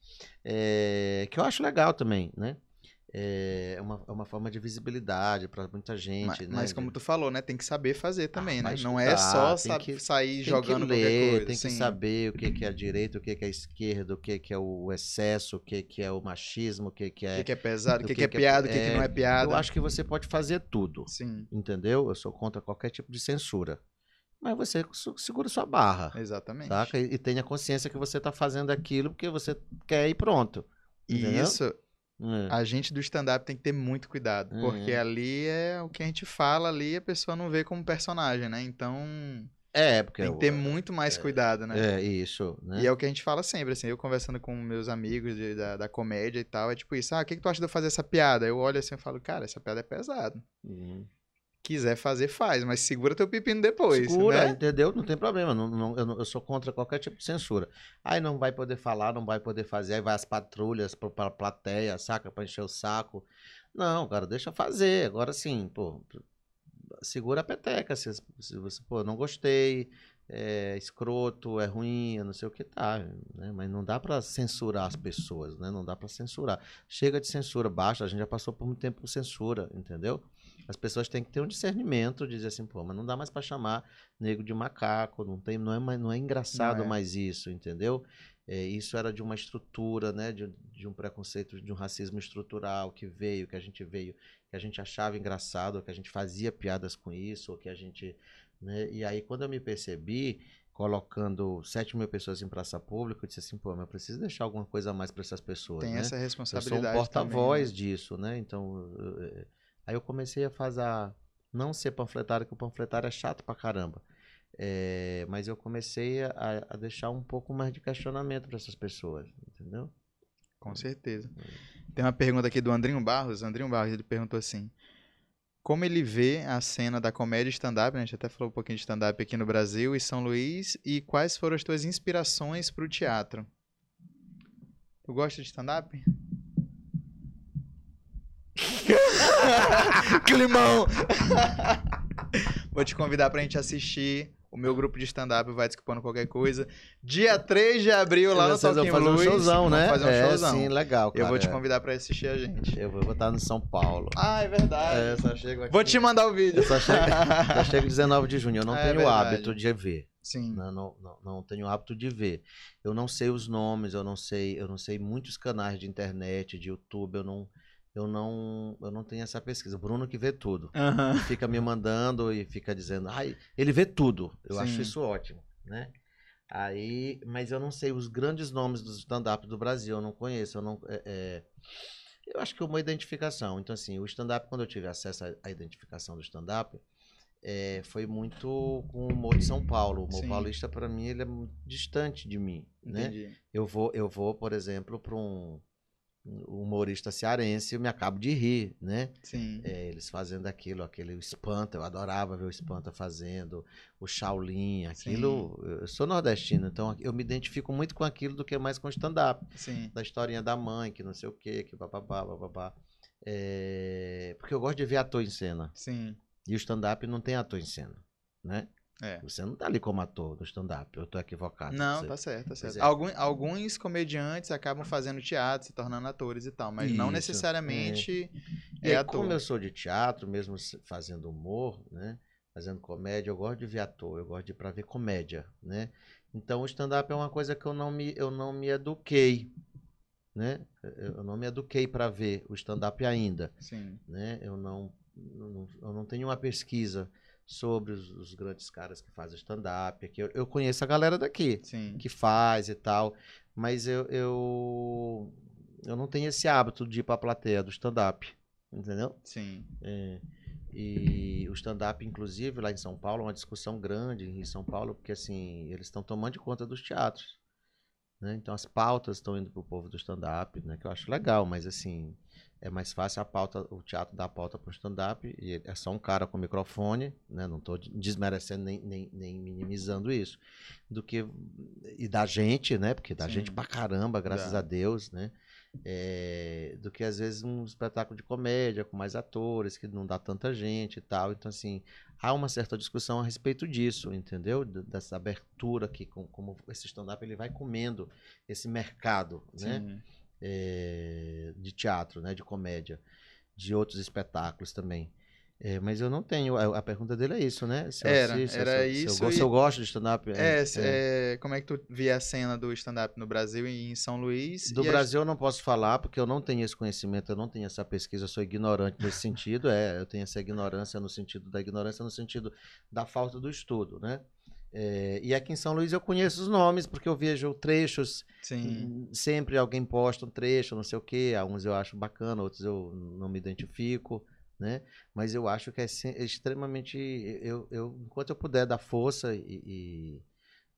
É, que eu acho legal também, né? É uma, é uma forma de visibilidade para muita gente, Mas, né? mas como tu falou, né? Tem que saber fazer também, vai né? Não é só que- sair jogando que ler, coisa. tem que saber o que, que é a direita, o que, que é a esquerda, o que, que é o excesso, o que, que é o machismo, o que, que O é. que, que é pesado, o o que, que que é que é- piada, o que, que é, não é piada. Eu acho que você pode fazer tudo, Sim, entendeu? Eu sou contra qualquer tipo de censura. Mas você segura sua barra, exatamente. saca? E, e tenha consciência que você tá fazendo aquilo porque você quer e pronto. E entendeu? isso, É. a gente do stand-up tem que ter muito cuidado. Porque Uhum. ali é o que a gente fala ali, a pessoa não vê como personagem, né? Então É, porque tem que eu- ter muito mais cuidado, né? É, isso, né? E é o que a gente fala sempre, assim, eu conversando com meus amigos de- da, da comédia e tal, é tipo isso, ah, o que, que tu acha de eu fazer essa piada? Eu olho assim e falo, cara, essa piada é pesada. Uhum. Quiser fazer, faz, mas segura teu pepino depois, Segura, né? entendeu? Não tem problema. não- não- eu, não- eu sou contra qualquer tipo de censura. Aí não vai poder falar, não vai poder fazer. Aí vai as patrulhas pra, pra plateia, saca? Pra encher o saco. Não, cara, deixa fazer. Agora sim, pô. Segura a peteca. Se, se você, pô, não gostei, é escroto, é ruim, eu não sei o que tá. Né? Mas não dá pra censurar as pessoas, né? Não dá pra censurar. Chega de censura, baixa. A gente já passou por muito tempo por censura, entendeu? As pessoas têm que ter um discernimento dizer assim, pô, mas não dá mais pra chamar nego de macaco, não, tem, não, é, mais- não é engraçado Não é. mais isso, entendeu? É, isso era de uma estrutura, né, de, de um preconceito, de um racismo estrutural que veio, que a gente veio, que a gente achava engraçado, que a gente fazia piadas com isso, ou que a gente, né, e aí quando eu me percebi colocando 7 mil pessoas em praça pública, eu disse assim, pô, mas eu preciso deixar alguma coisa a mais para essas pessoas, Tem né? essa Eu sou um responsabilidade porta-voz né? disso, né? Então, eu- aí eu comecei a fazer, não ser panfletário, que o panfletário é chato pra caramba. É, mas eu comecei a, a deixar um pouco mais de questionamento para essas pessoas, entendeu? Com certeza. Tem uma pergunta aqui do Andrinho Barros. Andrinho Barros, ele perguntou assim: Como ele vê a cena da comédia stand-up? né? A gente até falou um pouquinho de stand-up aqui no Brasil e São Luís. E quais foram as tuas inspirações pro teatro? Tu gosta de stand-up? Climão! Vou te convidar pra gente assistir. O meu grupo de stand-up vai desculpando qualquer coisa. Dia 3 de abril, lá no Vocês vão Toquinho fazer um showzão, né? Fazer um é, showzão. sim, legal, Eu vou cara, te convidar pra assistir a gente. Eu vou estar no São Paulo. Ah, é verdade. É, só chego aqui. Vou te mandar o vídeo. Eu só chego, só chego 19 de junho. Eu não É tenho o hábito de ver. Sim. Não, não, não, não tenho o hábito de ver. Eu não sei os nomes, eu não sei, eu não sei muitos canais de internet, de YouTube, eu não, eu não, eu não tenho essa pesquisa. O Bruno que vê tudo. Aham. Fica me mandando e fica dizendo, ai, ele vê tudo. Eu Sim. acho isso ótimo, né? Aí, mas eu não sei os grandes nomes dos stand-up do Brasil, eu não conheço, eu não, é, é, eu acho que é uma identificação. Então, assim, o stand-up, quando eu tive acesso à, identificação do stand-up, é, foi muito com o humor de São Paulo. O humor Sim. paulista, para mim, ele é distante de mim, né? Entendi. Eu vou, eu vou, por exemplo, para um humorista cearense, eu me acabo de rir, né? Sim. É, eles fazendo aquilo, aquele espanta, eu adorava ver o espanta fazendo, o Shaolin, aquilo. Eu sou nordestino, então eu me identifico muito com aquilo do que mais com stand-up. Sim. Da historinha da mãe, que não sei o quê, que bababá, bababá. É, porque eu gosto de ver ator em cena. Sim. E o stand-up não tem ator em cena, né? É. Você não tá ali como ator do stand-up, eu tô equivocado. Não, Você- tá certo, tá certo. é. Algum- alguns comediantes acabam fazendo teatro, se tornando atores e tal, mas não Isso, necessariamente E é, aí, ator. como eu sou de teatro, mesmo fazendo humor, né? Fazendo comédia, eu gosto de ver ator, eu gosto de ir pra ver comédia, né? Então o stand-up é uma coisa que eu não me, eu não me eduquei. né? Eu não me eduquei para ver o stand-up ainda, Sim. né? Eu não, não, eu não tenho uma pesquisa sobre os, os grandes caras que fazem stand-up. Eu, eu conheço a galera daqui Sim. que faz e tal, mas eu, eu, eu não tenho esse hábito de ir pra plateia do stand-up, entendeu? Sim. É, e o stand-up, inclusive, lá em São Paulo, é uma discussão grande em São Paulo, porque assim, eles estão tomando de conta dos teatros. Né? Então as pautas estão indo pro povo do stand-up, né? Que eu acho legal, mas assim, é mais fácil a pauta, o teatro dar a pauta pro stand-up, e é só um cara com microfone, né? Não tô desmerecendo nem, nem, nem minimizando isso. Do que. E da gente, né? Porque da Sim. gente pra caramba, graças Dá. a Deus, né? É, do que às vezes um espetáculo de comédia com mais atores, que não dá tanta gente e tal. Então, assim, há uma certa discussão a respeito disso, entendeu? Dessa abertura que, com- como esse stand-up ele vai comendo esse mercado, né? Sim. É, de teatro, né, de comédia, de outros espetáculos também. É, mas eu não tenho. A, a pergunta dele é isso, né? Se eu Era, assisto, era se eu- se isso eu, go- se e- eu gosto de stand-up. É, se- é, como é que tu via a cena do stand-up no Brasil e em São Luís? Do e as- Brasil eu não posso falar, porque eu não tenho esse conhecimento, eu não tenho essa pesquisa, eu sou ignorante nesse sentido. É, eu tenho essa ignorância no sentido da ignorância, no sentido da falta do estudo, né? É, e aqui em São Luís eu conheço os nomes, porque eu vejo trechos Sim. Hum, Sempre alguém posta um trecho, não sei o quê. Alguns eu acho bacana, outros eu não me identifico, né? Mas eu acho que é, é extremamente. Eu, eu, enquanto eu puder dar força e. e-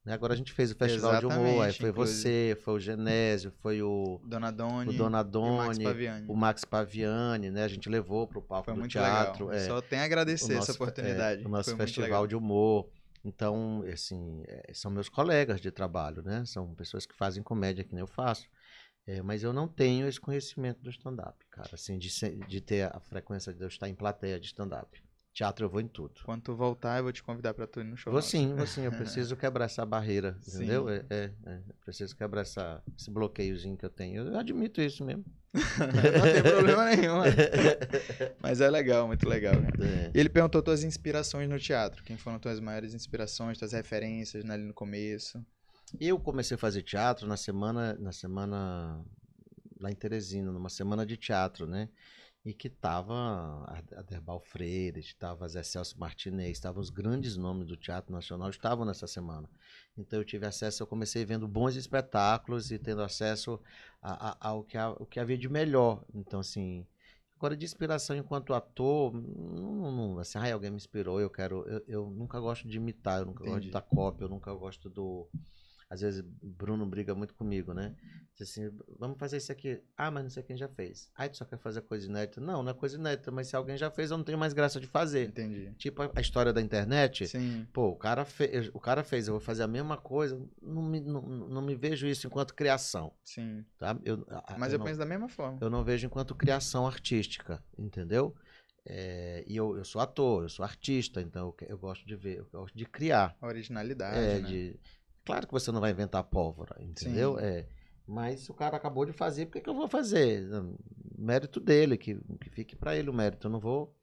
né? Agora a gente fez o Festival de Humor, aí Exatamente, foi inclusive. você, foi o Genésio, foi o, Dona Doni. o e Donadoni, o Max Paviani. o Max Paviani, né? A gente levou para o palco Foi do muito teatro. é Só tem a agradecer o essa nosso- oportunidade. é, o nosso Foi festival de humor. Então, assim, é, são meus colegas de trabalho, né? São pessoas que fazem comédia que nem eu faço. É, mas eu não tenho esse conhecimento do stand-up, cara, assim, de, de ter a frequência de eu estar em plateia de stand-up. Teatro eu vou em tudo. Quando tu voltar, eu vou te convidar pra tu ir no show. Vou sim, vou sim, eu preciso quebrar essa barreira, Sim. entendeu? É, é, é, eu preciso quebrar essa, esse bloqueiozinho que eu tenho. Eu admito isso mesmo. Não tem problema nenhum. Mas é legal, muito legal. É. Ele perguntou tuas inspirações no teatro. Quem foram tuas maiores inspirações, tuas referências né, ali no começo? Eu comecei a fazer teatro na semana, na semana lá em Teresina, numa semana de teatro, né? E que tava a- Aderbal Freire, estava Zé Celso Martinez, estavam os grandes nomes do teatro nacional, estavam nessa semana. Então eu tive acesso, eu comecei vendo bons espetáculos e tendo acesso a- a- ao que, ha- o que havia de melhor. Então, assim, agora de inspiração enquanto ator, não, não- assim, ai, alguém me inspirou, eu quero. Eu, eu nunca gosto de imitar, eu nunca gosto de Entendi. dar cópia, eu nunca gosto do. Às vezes Bruno briga muito comigo, né? Diz assim, vamos fazer isso aqui. Ah, mas não sei quem já fez. Ah, tu só quer fazer coisa inédita? Não, não é coisa inédita, mas se alguém já fez, eu não tenho mais graça de fazer. Entendi. Tipo a a história da internet. Sim, Pô, o cara, fez, o cara fez, eu vou fazer a mesma coisa. Não me, não, não me vejo isso enquanto criação, sim. tá? Eu, Mas eu, não, penso da mesma forma. eu não vejo enquanto criação artística, entendeu? É, e eu, eu sou ator, eu sou artista, então eu, eu gosto de ver, eu gosto de criar. Originalidade, É, né? de... Claro que você não vai inventar pólvora, entendeu? Sim. É. Mas se o cara acabou de fazer, por que, que eu vou fazer? Mérito dele, que, que fique pra ele o mérito. Eu não vou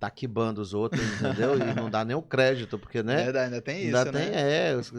tá quibando os outros, entendeu? E não dá nem o crédito, porque, né? Verdade, ainda tem isso, Ainda né? tem, é. os-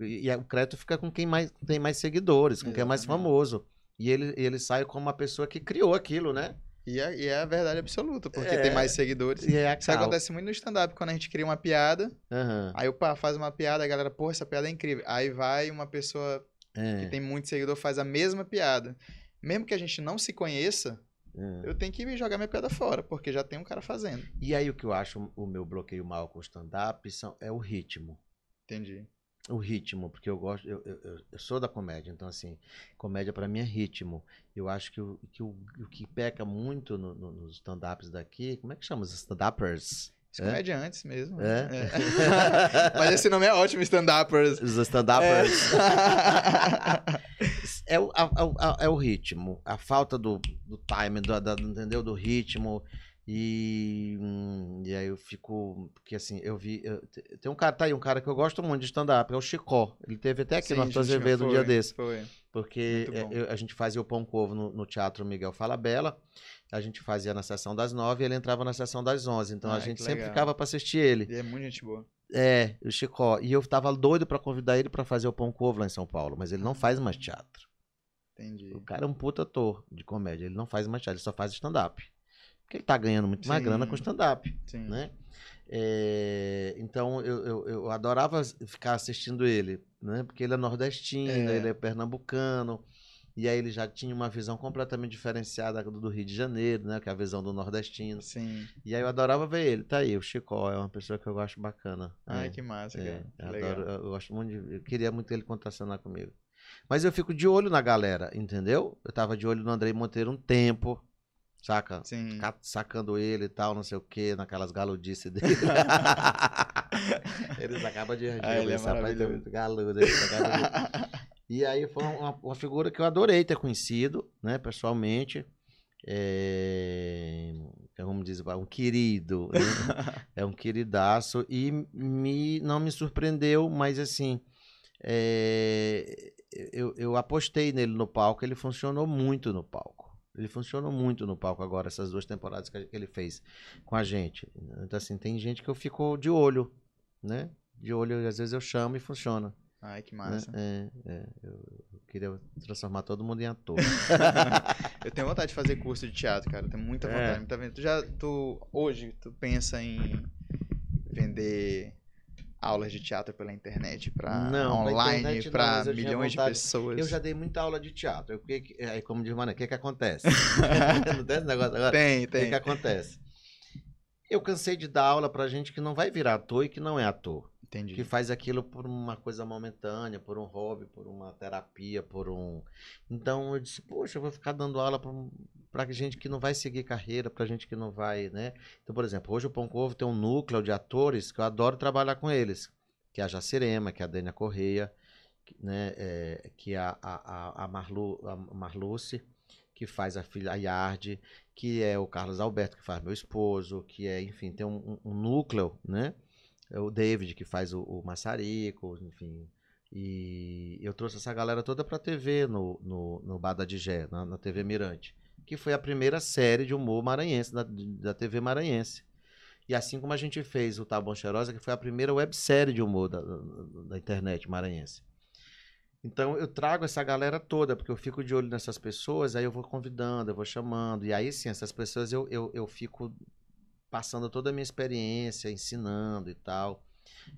E o crédito fica com quem mais tem mais seguidores, com quem é mais Exatamente. famoso. E ele, ele sai como uma pessoa que criou aquilo, né? E é, e é a verdade absoluta, porque É. tem mais seguidores. E é Isso acontece muito no stand-up, quando a gente cria uma piada, Aham, aí o pá faz uma piada, a galera, pô, essa piada é incrível. Aí vai uma pessoa é, que tem muito seguidor, faz a mesma piada. Mesmo que a gente não se conheça, é. eu tenho que jogar minha piada fora, porque já tem um cara fazendo. E aí o que eu acho o meu bloqueio mal com o stand-up é o ritmo. Entendi. O ritmo, porque eu gosto, eu, eu, eu- sou da comédia, então assim, comédia pra mim é ritmo. Eu acho que o que, o, o que peca muito no- no- nos stand-ups daqui, como é que chama os stand-uppers? Os É? comediantes mesmo. É? É. Mas esse nome é ótimo, stand-uppers. Os stand-uppers. É, o, a- a- a- é o ritmo, a falta do, do timing, do, da- do- entendeu? Do ritmo. E, hum, e aí eu fico. Porque assim, eu vi. eu- te- tem um cara, tá aí, um cara que eu gosto muito de stand-up, é o Chicó. Ele teve até aqui Sim, no Arthur Azevedo um dia desse. Foi. Porque é, eu- a gente fazia o Pão com Ovo no, no Teatro Miguel Falabella. A gente fazia na sessão das nove e ele entrava na sessão das onze. Então a Ai, gente sempre legal. ficava pra assistir ele. Ele é muito gente boa. É, o Chicó. E eu tava doido pra convidar ele pra fazer o Pão com Ovo lá em São Paulo, mas ele não faz mais teatro. Entendi. O cara é um puta ator de comédia. Ele não faz mais teatro, ele só faz stand-up. Porque ele tá ganhando muito mais Sim. grana com stand-up, né? É, então eu, eu, eu adorava ficar assistindo ele, né? Porque ele é nordestino, É. ele é pernambucano. E aí ele já tinha uma visão completamente diferenciada do Rio de Janeiro, né? Que é a visão do nordestino. Sim. E aí eu adorava ver ele. Tá aí, o Chicó é uma pessoa que eu gosto bacana. Ai, É. que massa, É, cara. eu, Legal. adoro, eu gosto muito de. Eu queria muito ele contracenar comigo. Mas eu fico de olho na galera, entendeu? Eu tava de olho no Andrei Monteiro um tempo, saca? Sim. Sacando ele e tal, não sei o que, naquelas galudices dele. Eles acabam de Ah, ele é é maravilhoso. galudo. E aí foi uma, uma figura que eu adorei ter conhecido, né, pessoalmente. É, vamos dizer, um querido, né? é um queridaço e me, não me surpreendeu, mas assim, é, eu, eu apostei nele no palco, ele funcionou muito no palco. Ele funcionou muito no palco agora, essas duas temporadas que ele fez com a gente. Então, assim, tem gente que eu fico de olho, né? De olho, às vezes eu chamo e funciona. Ai, que massa. É, é, eu, eu queria transformar todo mundo em ator. Eu tenho vontade de fazer curso de teatro, cara. Eu tenho muita É. vontade. muita vontade. Tu já, tu, hoje, tu pensa em vender aulas de teatro pela internet pra online tinha milhões de pessoas? Eu já dei muita aula de teatro. Eu, que, aí, como diz o Mané, o que que acontece? não tem esse negócio agora? Tem, O que tem. que acontece? Eu cansei de dar aula pra gente que não vai virar ator e que não é ator. Entendi. Que faz aquilo por uma coisa momentânea, por um hobby, por uma terapia, por um. Então eu disse, poxa, eu vou ficar dando aula pra, pra gente que não vai seguir carreira, pra gente que não vai, né? Então, por exemplo, hoje o Pão com Ovo tem um núcleo de atores que eu adoro trabalhar com eles. Que é a Jacirema, que é a Dênia Correia, né? é, que é a, a, a, Marlu, a Marluce, que faz a filha a Yard, que é o Carlos Alberto, que faz meu esposo, que é, enfim, tem um- um núcleo, né? É o David, que faz o, o Maçarico, enfim. E eu trouxe essa galera toda pra TV no, no, no Bar na, na TV Mirante. Que foi a primeira série de humor maranhense, da, da TV maranhense. E assim como a gente fez o Tá Bom Cheirosa, que foi a primeira websérie de humor da, da internet maranhense. Então eu trago essa galera toda, porque eu fico de olho nessas pessoas, aí eu vou convidando, eu vou chamando. E aí sim, essas pessoas eu, eu, eu fico passando toda a minha experiência, ensinando e tal.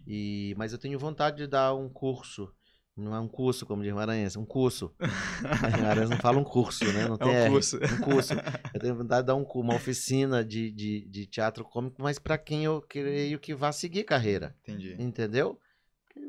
E, mas eu tenho vontade de dar um curso. Não é um curso, como diz Maranhense, um curso. Maranhense não fala um curso, né? Não É tem um R. curso. Um curso. Eu tenho vontade de dar um, uma oficina de, de, de teatro cômico, mas para quem eu creio que vá seguir carreira. Entendi. Entendeu?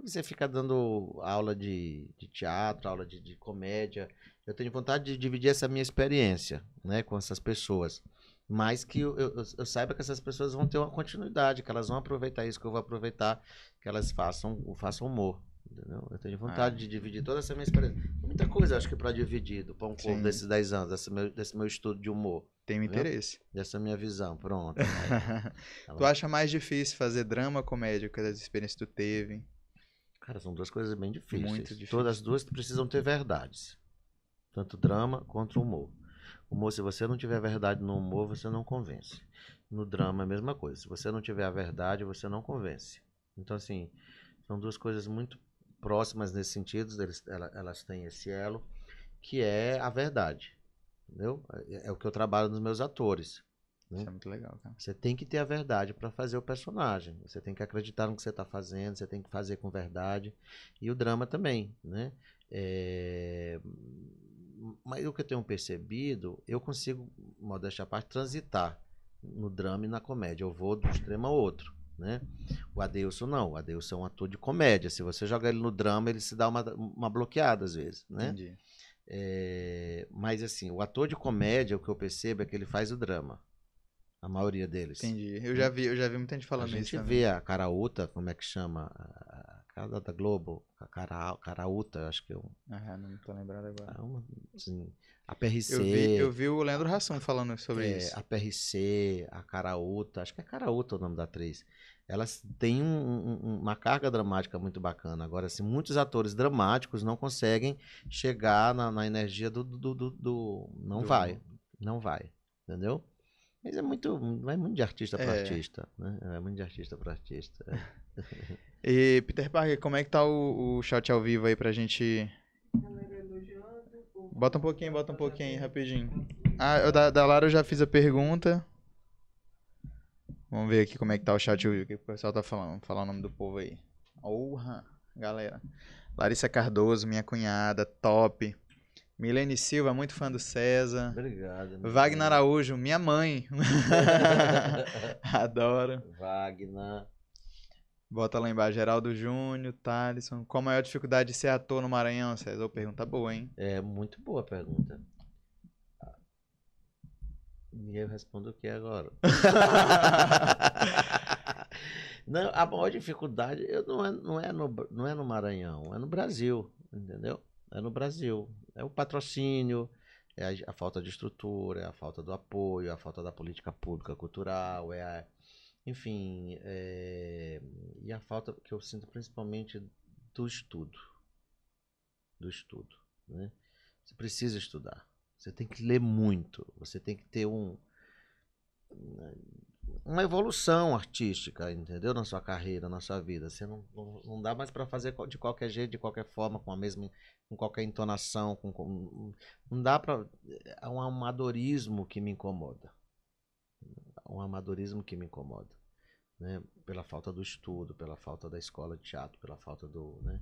Você fica dando aula de, de teatro, aula de, de comédia. Eu tenho vontade de dividir essa minha experiência né, com essas pessoas. Mas que eu, eu, eu saiba que essas pessoas vão ter uma continuidade, que elas vão aproveitar isso que eu vou aproveitar, que elas façam, façam humor. Entendeu? Eu tenho vontade Ah. de dividir toda essa minha experiência. Muita coisa, acho que, para dividir do pão com desses 10 anos, desse meu, desse meu estudo de humor, Tenho Entendeu? interesse. dessa minha visão. Pronto. tu acha mais difícil fazer drama ou comédia com as experiências que tu teve? Cara, são duas coisas bem difíceis. Muito difícil. Todas as duas precisam ter verdades. Tanto drama quanto humor. Humor, se você não tiver verdade no humor, você não convence. No drama é a mesma coisa. Se você não tiver a verdade, você não convence. Então, assim, são duas coisas muito próximas nesse sentido. Eles, ela- elas têm esse elo, que é a verdade. Entendeu? É, é o que eu trabalho nos meus atores. Isso é muito legal, cara. Você tem que ter a verdade para fazer o personagem. Você tem que acreditar no que você está fazendo, você tem que fazer com verdade. E o drama também, né? É, Mas o que eu tenho percebido, eu consigo, modéstia à parte, transitar no drama e na comédia. Eu vou do extremo ao outro, né? O Adeilson não. O Adeilson é um ator de comédia. Se você joga ele no drama, ele se dá uma, uma bloqueada às vezes, né? Entendi. É, Mas assim, o ator de comédia, o que eu percebo é que ele faz o drama. A maioria deles. Entendi. Eu já vi, eu já vi muita gente A falando gente isso vê a Caraúta, como é que chama? A cara da Globo, a Cara, Caraúta, acho que é um, Aham, não tô lembrado agora. é assim, a PRC. Eu vi, eu vi o Leandro Hassum falando sobre é, isso. a PRC, a Caraúta, acho que é Caraúta o nome da atriz. Elas têm um- um- uma carga dramática muito bacana. Agora, assim, muitos atores dramáticos não conseguem chegar na, na energia do, do, do- do- Não Do- vai. Não vai. Entendeu? Mas é muito. Vai muito de artista para É. artista. Né? É muito de artista para artista. é. E, Peter Parker, como é que tá o, o chat ao vivo aí pra gente. Bota um pouquinho, bota um pouquinho aí, rapidinho. Ah, eu, da, da Lara eu já fiz a pergunta. Vamos ver aqui como é que tá o chat, o que o pessoal tá falando. Falar o nome do povo aí. Orra, galera. Larissa Cardoso, minha cunhada, top. Milene Silva, muito fã do César. Obrigado. Wagner. Araújo, minha mãe. Adoro. Wagner. Bota lá embaixo, Geraldo Júnior, Thalisson. Qual a maior dificuldade de ser ator no Maranhão, César? Pergunta boa, hein? É muito boa a pergunta. E eu respondo o que agora? não, a maior dificuldade eu- não, é, não, é no, não é no Maranhão, é no Brasil, entendeu? É no Brasil. É o patrocínio, é a, a falta de estrutura, é a falta do apoio, é a falta da política pública cultural, é a, enfim, é, e a falta que eu sinto principalmente do estudo. Do estudo, né? Você precisa estudar. Você tem que ler muito. Você tem que ter um uma evolução artística, entendeu? Na sua carreira, na sua vida. Você não, não, não dá mais para fazer de qualquer jeito, de qualquer forma, com a mesma, com qualquer entonação, com, com- não dá para é um amadorismo que me incomoda. Um amadorismo que me incomoda, né? Pela falta do estudo, pela falta da escola de teatro, pela falta do, né?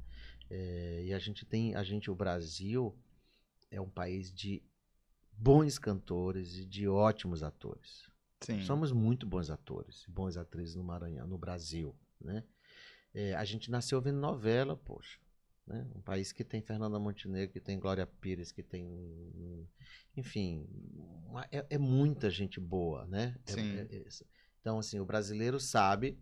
É, e a gente tem, a gente, o Brasil é um país de bons cantores e de ótimos atores. Sim. Somos muito bons atores, bons atrizes no Maranhão, no Brasil, né? É, a gente nasceu vendo novela, poxa, né? Um país que tem Fernanda Montenegro, que tem Glória Pires, que tem, enfim, uma- é, é muita gente boa, né? É- Sim. é- é- então, assim, o brasileiro sabe,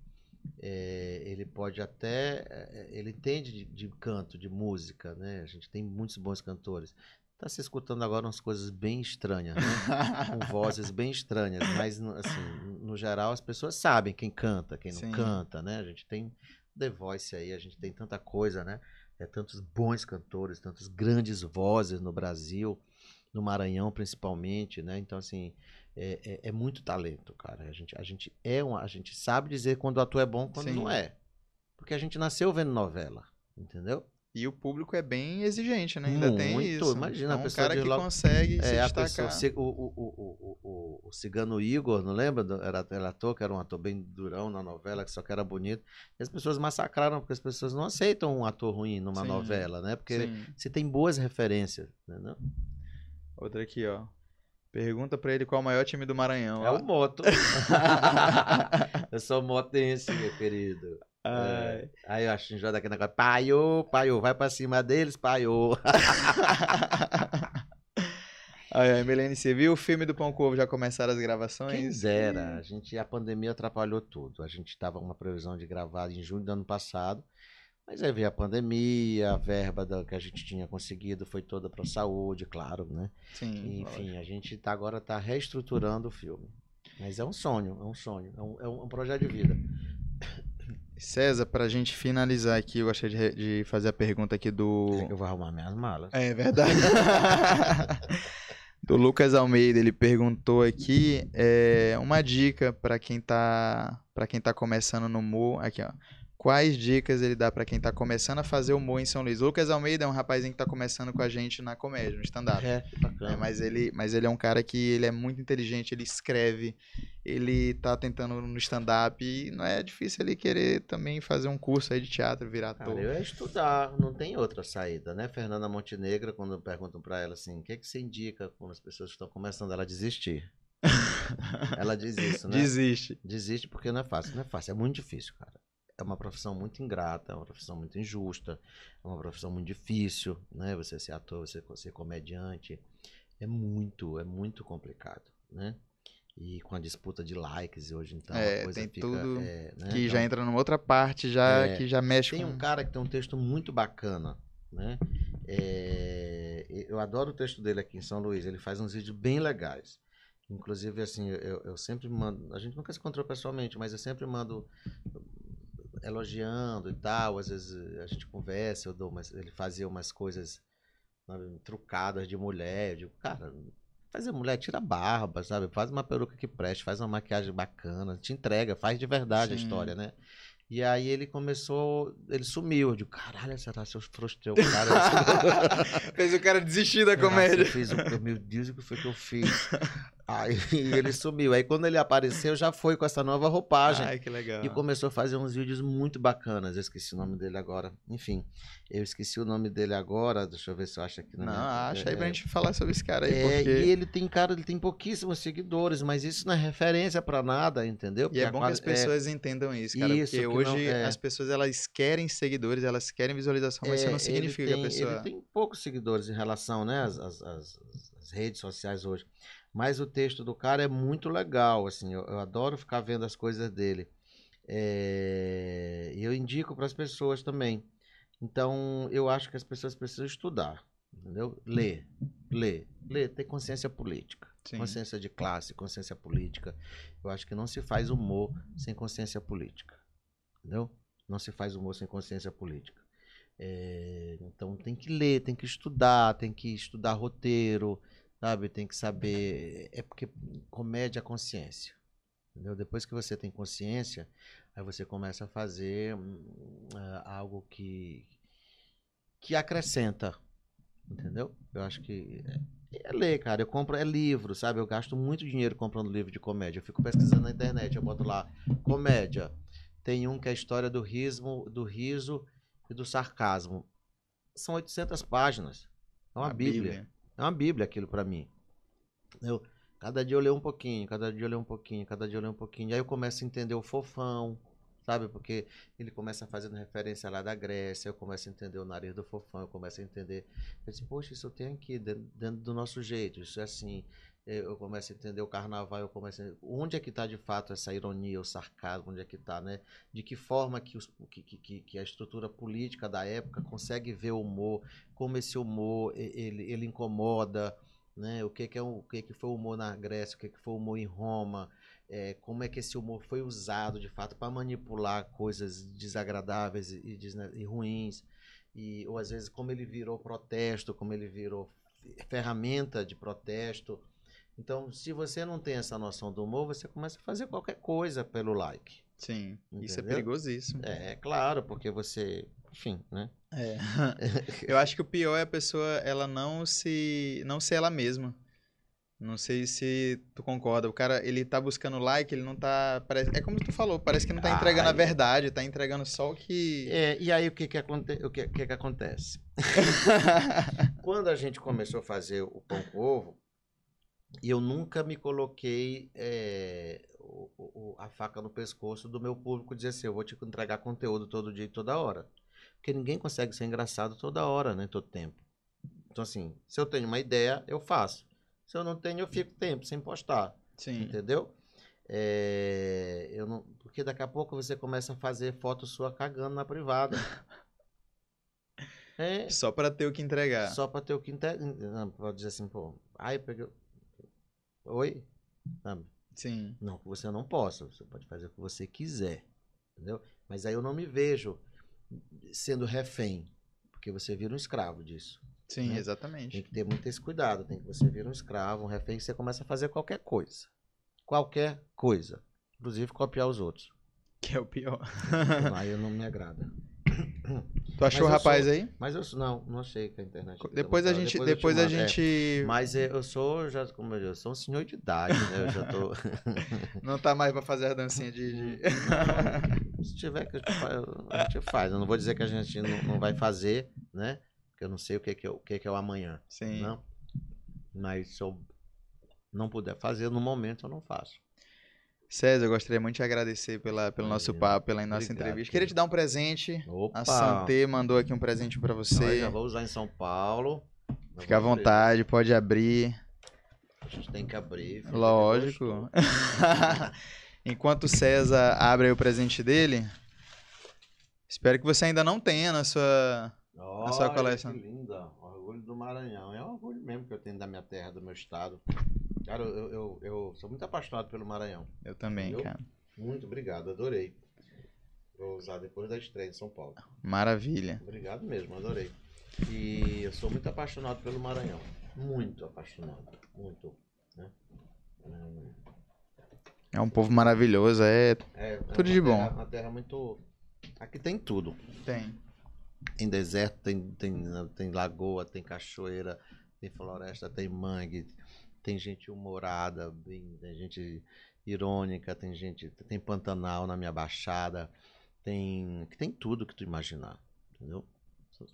é, ele pode até, é, ele entende de, de canto, de música, né? A gente tem muitos bons cantores. Tá se escutando agora umas coisas bem estranhas, né? com vozes bem estranhas, mas assim, no geral as pessoas sabem quem canta, quem não Sim. canta, né? A gente tem The Voice aí, a gente tem tanta coisa, né? É tantos bons cantores, tantas grandes vozes no Brasil, no Maranhão principalmente, né? Então assim, é, é- é muito talento, cara. A gente, a gente é uma, a gente sabe dizer quando o ator é bom, quando Sim. não é, porque a gente nasceu vendo novela, entendeu? E o público é bem exigente, né? Ainda tem Muito, isso. imagina, a Então, um pessoa cara de que logo- consegue se É, a destacar. pessoa, o, o, o, o, cigano Igor, não lembra? Era, era ator, que era um ator bem durão na novela, que só que era bonito. E as pessoas massacraram, porque as pessoas não aceitam um ator ruim numa Sim, novela, né? Porque Sim. se tem boas referências, entendeu? Outra aqui, ó. Pergunta pra ele qual o maior time do Maranhão. É ó. o moto. eu sou motense, meu querido. Ai. Aí eu acho que daqui negócio. Paiô, paiô, vai pra cima deles, paiô. Ai, ai, Milene, você viu o filme do Pão com Ovo? Já começaram as Quem gravações? dera, a gente, a pandemia atrapalhou tudo. A gente estava com uma previsão de gravar em junho do ano passado, mas aí veio a pandemia, a verba da- que a gente tinha conseguido foi toda para saúde, claro, né? Sim. Enfim, a gente tá, agora está reestruturando o filme. Mas é um sonho, é um sonho, é um, é um projeto de vida. César, pra gente finalizar aqui, eu gostaria de, de fazer a pergunta aqui do. Eu vou arrumar minhas malas. É verdade. do Lucas Almeida, ele perguntou aqui é, uma dica pra quem tá para quem tá começando no humor, aqui ó. Quais dicas ele dá pra quem tá começando a fazer humor em São Luís? Lucas Almeida é um rapazinho que tá começando com a gente na comédia, no stand-up. É, bacana. É, mas ele, mas ele é um cara que ele é muito inteligente, ele escreve, ele tá tentando no stand-up e não é difícil ele querer também fazer um curso aí de teatro, virar Cara, ator. eu ia estudar, não tem outra saída, né? Fernanda Montenegro, quando perguntam pra ela assim, o que, que você indica quando as pessoas estão começando, ela desistir. ela diz isso, né? Desiste. Desiste porque não é fácil. Não é fácil, é muito difícil, cara. É uma profissão muito ingrata, é uma profissão muito injusta, é uma profissão muito difícil, né? Você ser ator, você ser comediante. É muito, é muito complicado, né? E com a disputa de likes hoje, então, É, a coisa tem fica... tudo é, né? Que Então, já entra numa outra parte, já É, que já mexe tem com... um cara que tem um texto muito bacana, né? É, eu adoro o texto dele aqui em São Luís. Ele faz uns vídeos bem legais. Inclusive, assim, eu, eu sempre mando. A gente nunca se encontrou pessoalmente, mas eu sempre mando elogiando e tal. Às vezes a gente conversa, eu dou umas, ele fazia umas coisas sabe, trucadas de mulher. Eu digo, cara, faz a mulher, tira a barba, sabe? Faz uma peruca que preste, faz uma maquiagem bacana, te entrega, faz de verdade a Sim. história, né? E aí ele começou, ele sumiu. Eu digo, caralho, será que eu frustrei o cara? Fez o cara desistir da comédia. eu fiz o- meu Deus, o que foi que eu fiz? Aí ele sumiu. Aí quando ele apareceu, já foi com essa nova roupagem. Ai, que legal. E começou a fazer uns vídeos muito bacanas. Eu esqueci o nome dele agora. Enfim, eu esqueci o nome dele agora. Deixa eu ver se eu acho aqui Não, minha- acha aí é, pra gente falar sobre esse cara aí, é, porque... E ele tem, cara, ele tem pouquíssimos seguidores, mas isso não é referência pra nada, entendeu? E é Porque a bom que as é, pessoas entendam isso, cara. Isso, porque que não- hoje é. as pessoas elas querem seguidores, elas querem visualização, mas isso é, não ele significa tem, que a pessoa. Ele tem poucos seguidores em relação né, às, às- às- às redes sociais hoje. Mas o texto do cara é muito legal, assim, eu, eu adoro ficar vendo as coisas dele. É, E eu indico para as pessoas também. Então, eu acho que as pessoas precisam estudar, entendeu? Ler, ler, ler, ter consciência política. Sim. Consciência de classe, consciência política. Eu acho que não se faz humor sem consciência política. Entendeu? Não se faz humor sem consciência política. É, então tem que ler, tem que estudar, tem que estudar roteiro, sabe? Tem que saber. É porque comédia é consciência. Entendeu? Depois que você tem consciência, aí você começa a fazer ah, algo que, que acrescenta. Entendeu? Eu acho que é ler, cara. Eu compro é livro, sabe? Eu gasto muito dinheiro comprando livro de comédia. Eu fico pesquisando na internet, eu boto lá comédia. Tem um que é a história do riso, do riso e do sarcasmo. São 800 páginas. É uma A bíblia. É uma bíblia aquilo pra mim. Eu, cada dia eu leio um pouquinho, cada dia eu leio um pouquinho, cada dia eu leio um pouquinho. Aí eu começo a entender o fofão, sabe? Porque ele começa fazendo referência lá da Grécia, eu começo a entender o nariz do fofão, eu começo a entender. Eu disse, poxa, isso eu tenho aqui dentro, dentro do nosso jeito, isso é assim. Eu começo a entender o carnaval, eu começo a... Onde é que está de fato essa ironia, o sarcasmo, onde é que está, né? De que forma que, os, que, que- que, a estrutura política da época consegue ver o humor, como esse humor ele, ele incomoda, né? O que, que, é o, que, que foi o humor na Grécia, o que, que foi o humor em Roma, é, como é que esse humor foi usado de fato para manipular coisas desagradáveis e, e desne- e ruins, e, ou às vezes como ele virou protesto, como ele virou ferramenta de protesto. Então, se você não tem essa noção do humor, você começa a fazer qualquer coisa pelo like. Sim, isso é Entendeu? perigosíssimo. É, é claro, porque você, enfim, né? É. Eu acho que o pior é a pessoa ela não se não ser ela mesma. Não sei se tu concorda. O cara, ele tá buscando like, ele não tá, parece, é como tu falou, parece que não tá entregando a é. verdade, tá entregando só o que É, e aí o que que, aconte o que, que que acontece? Quando a gente começou a fazer o pão com ovo, eu nunca me coloquei é, o- o- a faca no pescoço do meu público dizer assim, eu vou te entregar conteúdo todo dia e toda hora. Porque ninguém consegue ser engraçado toda hora, né? Todo tempo. Então, assim, se eu tenho uma ideia, eu faço. Se eu não tenho, eu fico tempo sem postar. Sim. Entendeu? É, eu não, porque daqui a pouco você começa a fazer foto sua cagando na privada. É, Só pra ter o que entregar. só pra ter o que não, Pode dizer assim, pô. Ai, peguei. Oi? Sabe? Sim. Não, que você não possa. Você pode fazer o que você quiser. Entendeu? Mas aí eu não me vejo sendo refém. Porque você vira um escravo disso. Sim, Né? Tem exatamente. que ter muito esse cuidado. Tem que você vira um escravo, um refém, que você começa a fazer qualquer coisa. Qualquer coisa. Inclusive copiar os outros. Que é o pior. aí não me agrada. Tu achou o rapaz sou- aí? Mas eu sou- não, não achei que a internet. Depois a muito- gente, te depois a mando, é. gente Mas é, eu sou, já, como eu, digo, eu sou um senhor de idade, né? Eu já tô. não tá mais pra fazer a dancinha de, de- Se tiver que a gente a gente faz. Eu não vou dizer que a gente não, não vai fazer, né? Porque eu não sei o que, que, é, o que, que é o amanhã. Sim. Não. Mas se eu não puder fazer no momento, eu não faço. César, eu gostaria muito de agradecer pela, pelo nosso papo, pela nossa Obrigado, entrevista. Queria te dar um presente. Opa! A Santé mandou aqui um presente pra Não, eu você. já vou usar em São Paulo. Já Fica à abrir. vontade, pode abrir. A gente tem que abrir. Lógico. Enquanto o César abre aí o presente dele, espero que você ainda não tenha na sua. A sua Olha, coleção. Que linda. Orgulho do Maranhão. É um orgulho mesmo que eu tenho da minha terra, do meu estado. Cara, eu, eu, eu sou muito apaixonado pelo Maranhão. Eu também, cara. Muito obrigado, adorei. Vou usar depois da estreia em São Paulo. Maravilha. Obrigado mesmo, adorei. E eu sou muito apaixonado pelo Maranhão. Muito apaixonado. Muito. Né? É um povo maravilhoso, é. É, é Tudo uma de bom. terra- Uma terra muito, Aqui tem tudo. Tem. Tem deserto, tem, tem, tem lagoa, tem cachoeira, tem floresta, tem mangue, tem gente humorada, bem- tem gente irônica, tem gente. Tem Pantanal na minha baixada, tem. Tem tudo que tu imaginar. Entendeu?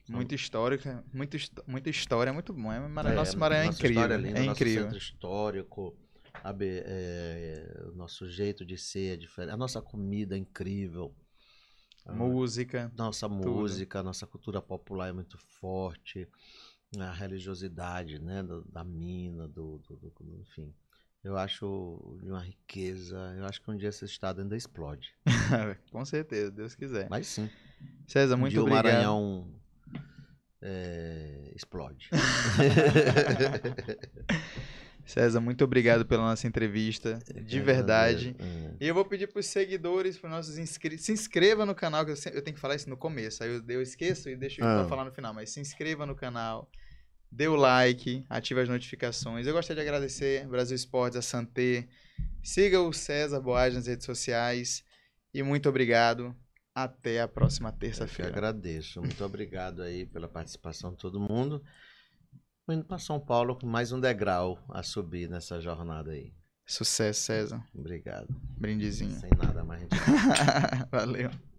Muito histórica, muito, muita história, muito bom. É, É, nosso Maranhão é nossa incrível. história linda, é nosso incrível. centro histórico, sabe, é, o nosso jeito de ser é diferente, a nossa comida é incrível. a Música. Nossa música, a nossa cultura popular é muito forte, a religiosidade, né, do- da mina, do, do- do- enfim. Eu acho de uma riqueza. Eu acho que um dia esse estado ainda explode. Com certeza, Deus quiser. Mas sim. César, Um muito dia obrigado. o Maranhão é, explode. César, muito obrigado pela nossa entrevista. De verdade. É. E eu vou pedir para os seguidores, para nossos inscritos, se inscreva no canal, que eu, sempre- eu tenho que falar isso no começo, aí eu, eu esqueço e deixo Ah. para falar no final, mas se inscreva no canal, dê o like, ative as notificações. Eu gostaria de agradecer Brasil Esportes, a Santé, siga o César Boage nas redes sociais e muito obrigado. Até a próxima terça-feira. agradeço. Muito obrigado aí pela participação de todo mundo. Tô indo para São Paulo com mais um degrau a subir nessa jornada aí. Sucesso, César. Obrigado. Brindezinho. Sem nada mais. Valeu.